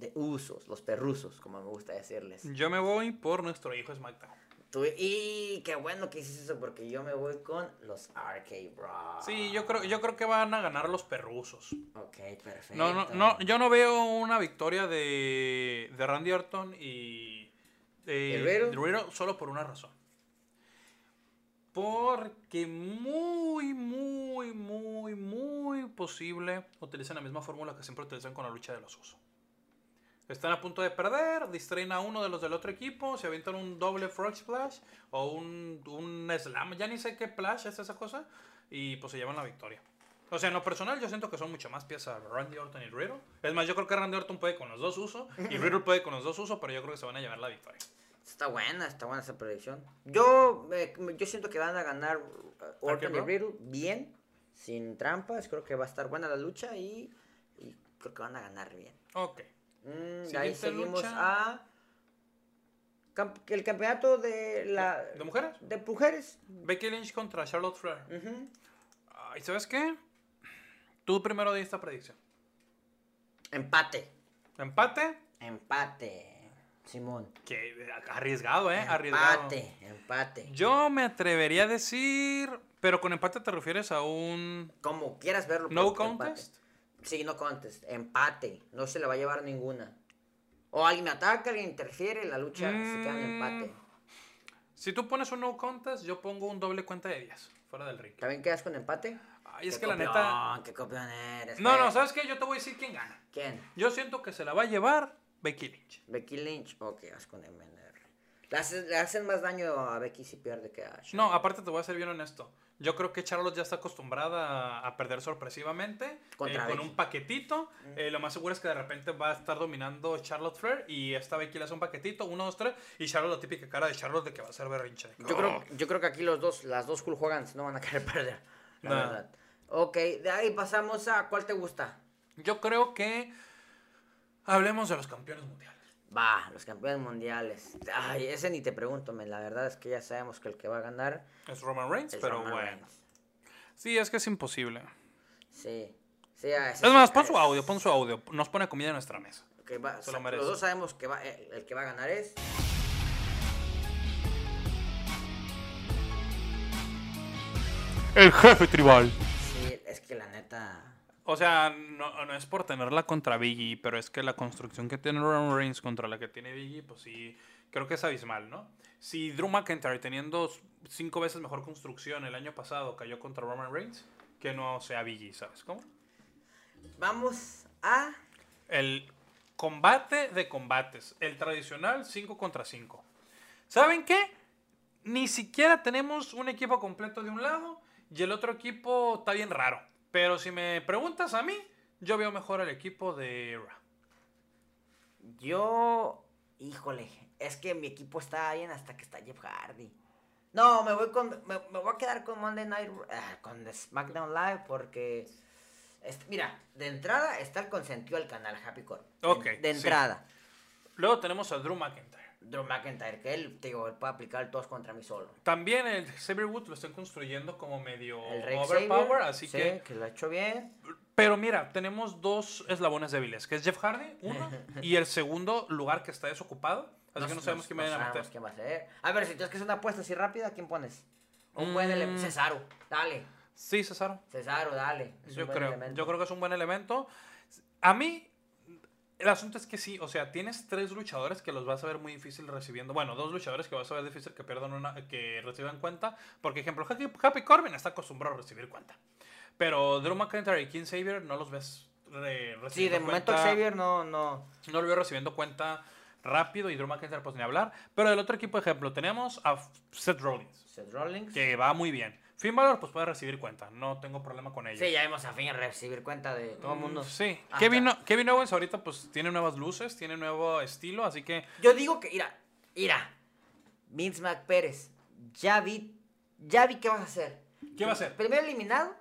The Usos, los perrusos, como me gusta decirles. Yo me voy por nuestro hijo SmackDown. Tú- y qué bueno que hiciste eso porque yo me voy con los RK Bro. Sí, yo creo, yo creo que van a ganar los perrusos. Ok, perfecto. No, no, no, yo no veo una victoria de, de Randy Orton y eh, de Riddle solo por una razón. Porque muy, muy, muy, muy posible utilizan la misma fórmula que siempre utilizan con la lucha de los usos. Están a punto de perder, distraen a uno de los del otro equipo, se avientan un doble frog splash o un, un slam, ya ni sé qué splash es esa cosa, y pues se llevan la victoria. O sea, en lo personal yo siento que son mucho más piezas Randy Orton y Riddle. Es más, yo creo que Randy Orton puede con los dos usos y Riddle puede con los dos usos, pero yo creo que se van a llevar la victoria. Está buena, está buena esa predicción. Yo, eh, yo siento que van a ganar uh, Orton y? Riddle bien, sin trampas. Creo que va a estar buena la lucha y, y creo que van a ganar bien. Ok. Mm, de ahí seguimos lucha. a el campeonato de la ¿De mujeres? de mujeres. Becky Lynch contra Charlotte Flair. Ujú. Ay, ¿sabes qué? Tú primero di esta predicción. Empate, Empate. empate, Simón. Que arriesgado, ¿eh? Arriesgado. Empate, empate. Yo me atrevería a decir, pero con empate te refieres a un Como quieras verlo. no empate. contest. Sí, no contest. Empate. No se le va a llevar ninguna. O alguien ataca, alguien interfiere, la lucha se queda en Mm. empate. Si tú pones un no contest, yo pongo un doble cuenta de 10 fuera del ring. ¿También quedas con empate? Ay, es que la neta. qué copión eres. No, no, güey. ¿sabes qué? Yo te voy a decir quién gana. ¿Quién? Yo siento que se la va a llevar Becky Lynch. Becky Lynch. Ok, vas con MNR. Le hacen, le hacen más daño a Becky si pierde que a Charlotte. No, aparte te voy a ser bien honesto. Yo creo que Charlotte ya está acostumbrada a, a perder sorpresivamente. Contra eh, con un paquetito. Eh, lo más seguro es que de repente va a estar dominando Charlotte Flair. Y esta Becky le hace un paquetito, uno, dos, tres. Y Charlotte, la típica cara de Charlotte de que va a ser berrinche. Yo creo, yo creo que aquí los dos, las dos Hulk Hogan no van a querer perder. La Nah. verdad. Ok, de ahí pasamos a ¿cuál te gusta? Yo creo que hablemos de los campeones mundiales. Va, los campeones mundiales. Ay, ese ni te pregunto, men. La verdad es que ya sabemos que el que va a ganar Es Roman Reigns, es pero Roman bueno. Reigns. Sí, es que es imposible. Sí. Sí, a ese Es sí, más, pon su audio, pon su audio. Nos pone comida en nuestra mesa. que va- Se lo sa- merece. los dos sabemos que va, el, el que va a ganar es. El jefe tribal. Sí, es que la neta. O sea, no, no es por tenerla contra Biggie, pero es que la construcción que tiene Roman Reigns contra la que tiene Biggie, pues sí, creo que es abismal, ¿no? Si Drew McIntyre teniendo cinco veces mejor construcción el año pasado cayó contra Roman Reigns, que no sea Biggie, ¿sabes cómo? Vamos a. El combate de combates, el tradicional 5 contra 5. ¿Saben qué? Ni siquiera tenemos un equipo completo de un lado y el otro equipo está bien raro. Pero si me preguntas a mí, yo veo mejor el equipo de Raw. Yo. Híjole, es que mi equipo está bien hasta que está Jeff Hardy. No, me voy con. Me, me voy a quedar con Monday Night. ah, con SmackDown Live porque. mira, de entrada está el consentido del canal Happy Core. De- Ok, De, entrada. Luego tenemos a Drew McIntyre. Drew McIntyre, que él, te digo, él puede aplicar el todos contra mí solo. También el Xavier Woods lo están construyendo como medio El overpower, Xavier, así sí, que... que lo ha hecho bien. Pero mira, tenemos dos eslabones débiles, que es Jeff Hardy, uno, y el segundo lugar que está desocupado. Así que no sabemos quién no vayan a sabemos meter. quién va a ser. A ver, si tienes que hacer una apuesta así rápida, ¿quién pones? Un buen Mm. elemento. Cesaro, dale. Sí, César. Cesaro, dale. Es Yo creo, yo creo que es un buen elemento. A mí, el asunto es que sí, o sea, tienes tres luchadores que los vas a ver muy difícil recibiendo. Bueno, dos luchadores que vas a ver difícil que pierdan una, que reciban cuenta. Porque, ejemplo, Happy, Happy Corbin está acostumbrado a recibir cuenta. Pero Drew McIntyre y King Xavier no los ves re- recibiendo Sí, de momento cuenta- Xavier no, no. No lo veo recibiendo cuenta rápido y Drew McIntyre pues ni hablar. Pero del otro equipo, ejemplo, tenemos a Seth Rollins, Seth Rollins. que va muy bien. Finn Balor pues puede recibir cuenta, no tengo problema con ello. Sí, ya vemos a fin recibir cuenta de todo el mundo. Mm, Sí, Hasta- Kevin, Owens ahorita pues tiene nuevas luces, tiene nuevo estilo, así que Yo digo que, mira, mira. Vince McPérez, ya vi, ya vi qué vas a hacer. ¿qué va a hacer? Primer eliminado.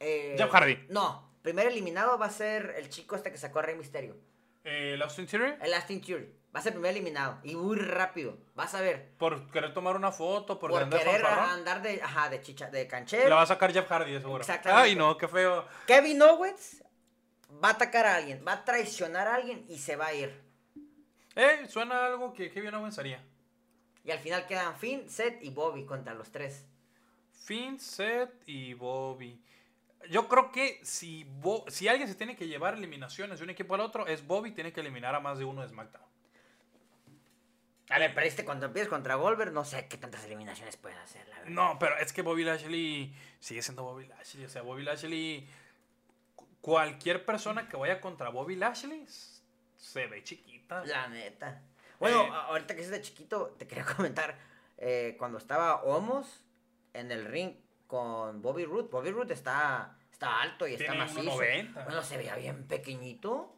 eh, Jeff Hardy. No, primer eliminado va a ser el chico este que sacó a Rey Misterio. Eh, el Austin Theory, El Austin Theory. Va a ser primer eliminado. Y muy rápido. Vas a ver. por querer tomar una foto, por, Por andar querer fanfarrón, andar de, ajá, de chicha, de la canchero. va a sacar Jeff Hardy, seguro. Exactamente. Ay, no, qué feo. Kevin Owens va a atacar a alguien, va a traicionar a alguien y se va a ir. Eh, suena algo que Kevin Owens haría. Y al final quedan Finn, Seth y Bobby contra los tres. Finn, Seth y Bobby. Yo creo que si, Bo- si alguien se tiene que llevar eliminaciones de un equipo al otro, es Bobby, tiene que eliminar a más de uno de SmackDown. A ver, pero este cuando empiezas contra Goldberg, no sé qué tantas eliminaciones pueden hacer, la verdad. No, pero es que Bobby Lashley sigue siendo Bobby Lashley. O sea, Bobby Lashley. cu- Cualquier persona que vaya contra Bobby Lashley se ve chiquita. La neta. Bueno, Eh. ahorita que es de chiquito, te quería comentar. eh, cuando estaba Homos en el ring con Bobby Roode, Bobby Roode está, está alto y está Tiene macizo. 1.90. Bueno, se veía bien pequeñito.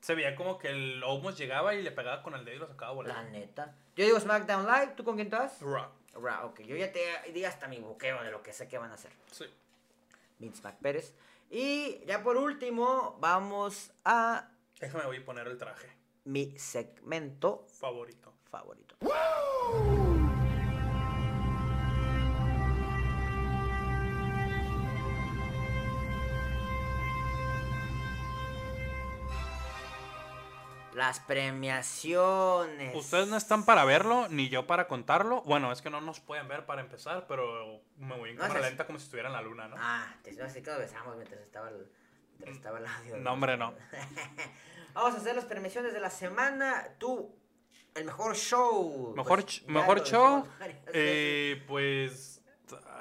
Se veía como que el Omos llegaba y le pegaba con el dedo y lo sacaba La volando. neta. Yo digo SmackDown Live, ¿tú con quién estás? Raw. Ra, ok, yo ya te di hasta mi buqueo de lo que sé que van a hacer. Sí. Vince McPérez. Y ya por último, vamos a Déjame voy a poner el traje mi segmento favorito. favorito. Las premiaciones. Ustedes no están para verlo, ni yo para contarlo. Bueno, es que no nos pueden ver para empezar, pero me voy en cámara lenta como si estuviera en la luna, ¿no? Ah, te iba a decir que lo besamos mientras estaba el, mientras estaba el audio. No, hombre, no. Vamos a hacer las premiaciones de la semana. Tú, el mejor show. Mejor, Pues, ch- mejor show, eh, pues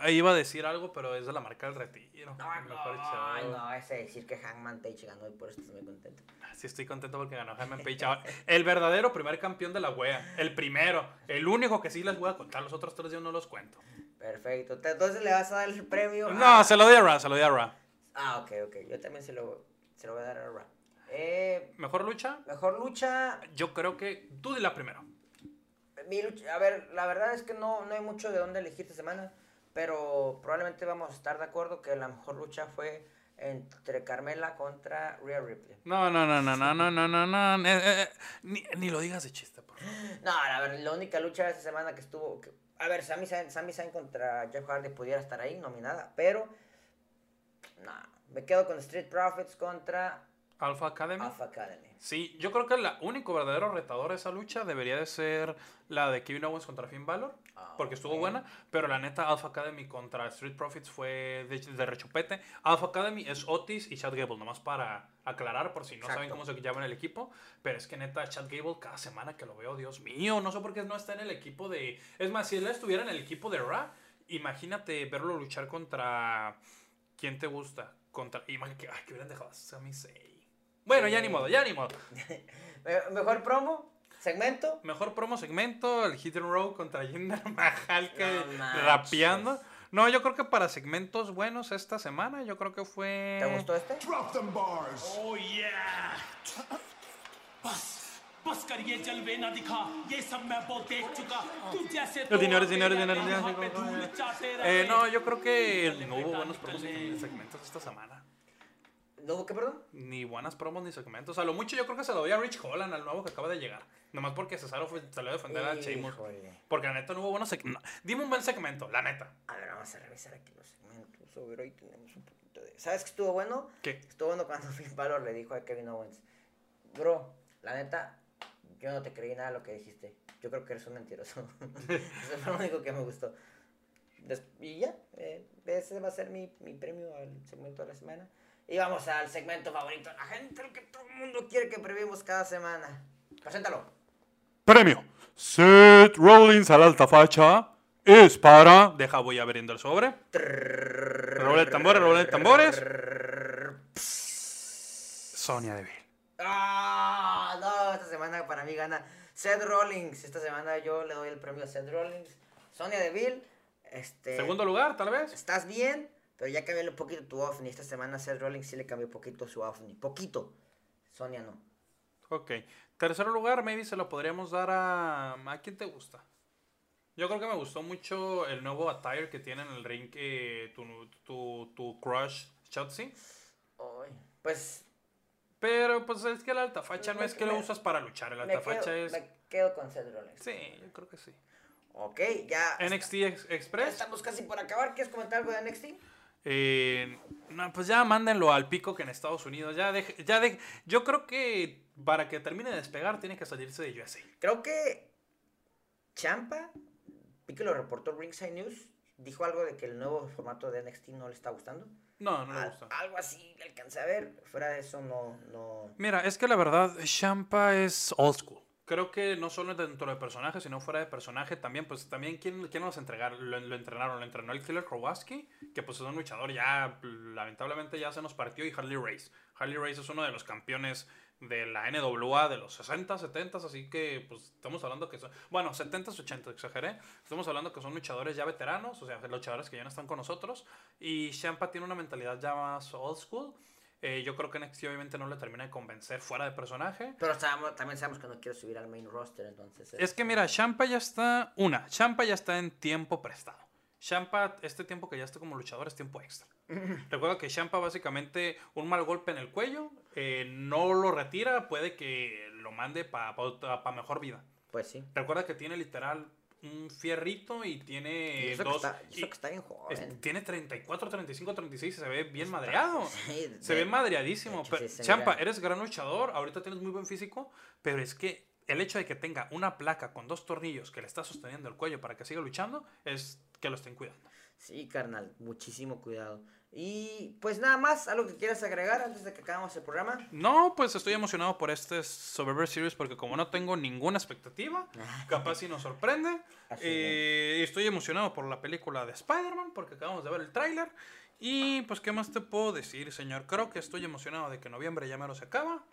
iba a decir algo, pero es de la marca del retiro. No, no, no, ese decir que Hangman Page ganó y por eso estoy muy contento. Sí, estoy contento porque ganó Hangman Page. Ahora, El verdadero primer campeón de la wea. El primero. El único que sí les voy a contar. Los otros tres yo no los cuento. Perfecto. Entonces le vas a dar el premio. a- No, se lo doy a Ra, se lo doy a Ra. Ah, ok, ok. Yo también se lo, se lo voy a dar a Ra. Eh, ¿Mejor lucha? mejor lucha. Yo creo que tú dila primero. Mi lucha. A ver, la verdad es que no, no hay mucho de dónde elegir esta semana. Pero probablemente vamos a estar de acuerdo que la mejor lucha fue entre Carmela contra Rhea Ripley. No, no, no, no, no, no, no, no, no. eh, eh, eh, ni, ni lo digas de chiste, por favor. No, a ver, la única lucha de esta semana que estuvo. que- a ver, Sami Zayn, Sami Zayn contra Jeff Hardy pudiera estar ahí, nominada. Pero. No, me quedo con Street Profits contra Alpha Academy. Alpha Academy. Sí, yo creo que el único verdadero retador de esa lucha debería de ser la de Kevin Owens contra Finn Balor, Ah, porque estuvo buena, pero la neta Alpha Academy contra Street Profits fue de, de rechupete. Alpha Academy es Otis y Chad Gable, nomás para aclarar por si no saben cómo se llama en el equipo, pero es que neta Chad Gable cada semana que lo veo, Dios mío, no sé por qué no está en el equipo de... Es más, si él estuviera en el equipo de Raw, imagínate verlo luchar contra... ¿Quién te gusta? Contra... Imagínate que, ay, que hubieran dejado a Sami Zayn. Bueno, ya ni modo, ya ni modo. Me- Mejor promo, segmento. Mejor promo segmento, el Hit and Row contra Jinder Mahal que No manches. rapeando. No, yo creo que para segmentos buenos esta semana, yo creo que fue... ¿Te gustó este? Drop them bars. ओ yeah बस बस कर ये जलवे ना दिखा ये सब मैं बहुत देख चुका तू जैसे तो Señores, आते señores, रहते, señores, यहाँ पे señores, धूल señores. चाटे Eh, रहते। no, yo creo que no hubo buenos promos ni segmentos esta semana. ¿No qué, perdón? Ni buenas promos ni segmentos. A lo mucho yo creo que se lo doy a Rich Holland, al nuevo que acaba de llegar. Nomás porque Cesaro fue, salió a defender a Sheamus. Porque la neta no hubo buenos segmentos. Dime un buen segmento, la neta. A ver, vamos a revisar aquí los segmentos. A ver, ahí tenemos un poquito de... ¿Sabes qué estuvo bueno? ¿Qué? Estuvo bueno cuando Finn Balor le dijo a Kevin Owens, bro, la neta, yo no te creí nada de lo que dijiste. Yo creo que eres un mentiroso. Eso fue lo único que me gustó. Des- y ya, eh, ese va a ser mi, mi premio al segmento de la semana. Y vamos al segmento favorito de la gente, el que todo el mundo quiere que previmos cada semana. Preséntalo. Premio. Seth Rollins a la alta facha es para... Deja, voy abriendo el sobre. Redoble de tambores, redoble de tambores. Sonia Deville. Ah, no, esta semana para mí gana Seth Rollins. Esta semana yo le doy el premio a Seth Rollins. Sonia Deville, este... Segundo lugar, tal vez. Estás bien, pero ya cambió un poquito tu OVNI. Esta semana Seth Rollins sí le cambió un poquito su OVNI. Poquito. Sonia no. Ok. Tercer lugar, maybe se lo podríamos dar a... ¿A quién te gusta? Yo creo que me gustó mucho el nuevo attire que tiene en el ring que tu, tu, tu crush Shotzi. Ay, pues... Pero pues es que la alta facha no es que lo me- usas para luchar. El Me alta quedo, facha es... me quedo con Seth Rollins. Sí, yo creo que sí. Ok, ya... NXT ya Express. Estamos casi por acabar. ¿Quieres comentar algo de NXT? Eh, no, pues ya mándenlo al pico que en Estados Unidos. Ya deje- ya de, yo creo que para que termine de despegar tiene que salirse de USA. Creo que Champa, vi que lo reportó Ringside News, dijo algo de que el nuevo formato de NXT no le está gustando. No, no le Al- gusta. algo así alcancé a ver. Fuera de eso, no. no... Mira, es que la verdad, Champa es old school. Creo que no solo dentro del personaje, sino fuera de personaje también, pues también, ¿quién, quién los entregar? Lo, lo entrenaron, lo entrenó el Killer Kowalski, que pues es un luchador ya, lamentablemente ya se nos partió, y Harley Race. Harley Race es uno de los campeones de la NWA de los 60, 70, así que pues estamos hablando que son, bueno, 70, 80, exageré, estamos hablando que son luchadores ya veteranos, o sea, luchadores que ya no están con nosotros, y Champa tiene una mentalidad ya más old school. Eh, yo creo que NXT obviamente no le termina de convencer fuera de personaje. Pero sabemos- también sabemos que no quiere subir al main roster, entonces. Es que mira, Champa ya está. Una, Champa ya está en tiempo prestado. Champa, este tiempo que ya está como luchador es tiempo extra. Recuerda que Champa básicamente un mal golpe en el cuello, eh, no lo retira, puede que lo mande para mejor vida. Pues sí. Recuerda que tiene literal un fierrito y tiene Y eso, que dos... está, y eso y- que está bien es- joven. tiene 34, 35, 36 y se ve bien madreado. Sí, Se ve madreadísimo. pero- Champa, eres gran luchador, ahorita tienes muy buen físico, pero es que el hecho de que tenga una placa con dos tornillos que le está sosteniendo el cuello para que siga luchando es que lo estén cuidando. Sí, carnal, muchísimo cuidado. Y pues nada más, algo que quieras agregar antes de que acabemos el programa. No, pues estoy emocionado por este Survivor Series porque como no tengo ninguna expectativa, capaz si nos sorprende. Así Eh, estoy emocionado por la película de Spider-Man porque acabamos de ver el tráiler. Y pues, ¿qué más te puedo decir, señor? Creo que estoy emocionado de que noviembre ya mero se acaba.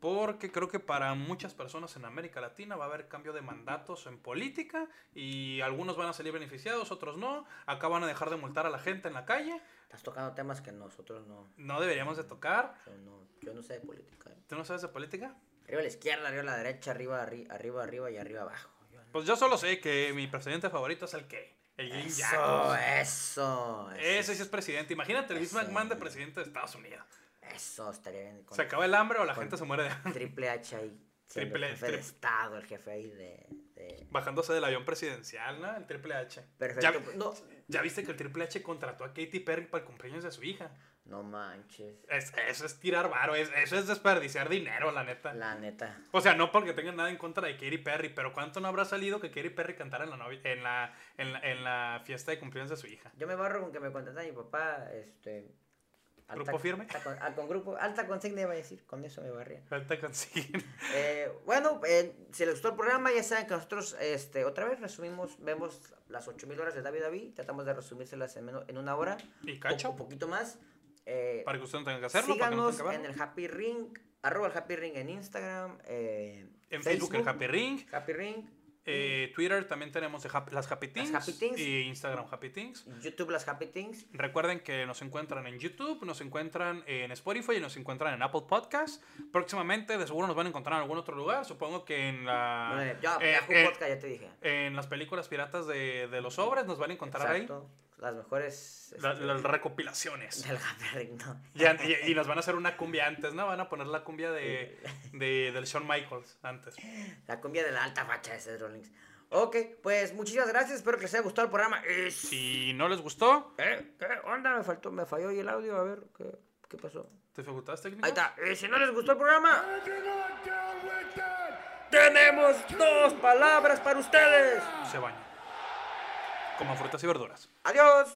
Porque creo que para muchas personas en América Latina va a haber cambio de mandatos en política. Y algunos van a salir beneficiados, otros no. Acá van a dejar de multar a la gente en la calle. Estás tocando temas que nosotros no. No deberíamos de tocar. Yo no, yo no sé de política. ¿eh? ¿Tú no sabes de política? Arriba a la izquierda, arriba a la derecha, arriba, arri- arriba, arriba y arriba abajo. Yo no- Pues yo solo sé que mi presidente favorito es el que. El Green Eso, Jackals. eso. Ese sí es presidente. Imagínate el Vince Eso. McMahon de presidente de Estados Unidos. Eso estaría bien. con Se acaba el hambre o la gente se muere de hambre. Triple H ahí. Triple- el jefe de Estado, el jefe ahí de. de- Bajándose del avión presidencial, ¿no? El Triple H. Perfecto. ¿Ya, No, ya viste que el Triple H contrató a Katy Perry para el cumpleaños de su hija? no manches. Es- eso es tirar varo, es- eso es desperdiciar dinero, la neta. La neta. O sea, no porque tengan nada en contra de Katy Perry, pero ¿cuánto no habrá salido que Katy Perry cantara en la, en la, en la, en la fiesta de cumpleaños de su hija? Yo me barro con que me contrata mi papá, este... ¿Grupo firme? Alta, con, ah, con grupo, alta consigna iba a decir, con eso me barría. Falta conseguir. Eh, bueno, eh, si les gustó el programa, ya saben que nosotros, este, otra vez resumimos, vemos las 8000 horas de David David, tratamos de resumírselas en, menos- en una hora. ¿Y cacho? Un poquito más. Eh, Para que usted no tenga que hacerlo. para que no síganos tenga que en el Happy Ring, arroba el Happy Ring en Instagram, En Facebook, el Happy Ring. Happy Ring, Eh, Twitter también tenemos las Happy Things. Happy Things. Y Instagram Happy Things. YouTube las Happy Things. Recuerden que nos encuentran en YouTube, nos encuentran en Spotify y nos encuentran en Apple Podcast. Próximamente, de seguro nos van a encontrar en algún otro lugar. Supongo que en la. Bueno, ya, eh, eh, Podcast, ya te dije. en las películas piratas de, de los sobres nos van a encontrar Exacto. Las mejores. La- este, las recopilaciones. del Happy Ring, ¿no? Y, y- y nos van a hacer una cumbia antes, ¿no? Van a poner la cumbia de, de- del Shawn Michaels antes. La cumbia de la alta facha de Seth Rollins. Ok, pues muchísimas gracias. Espero que les haya gustado el programa. Y si- no les gustó, ¿Qué? ¿Qué onda? Me faltó, me falló ahí el audio. A ver, ¿qué, qué pasó? dificultades técnicas. Ahí está. Y si no les gustó el programa, tenemos dos palabras para ustedes. Se baña. Como frutas y verduras. Adiós.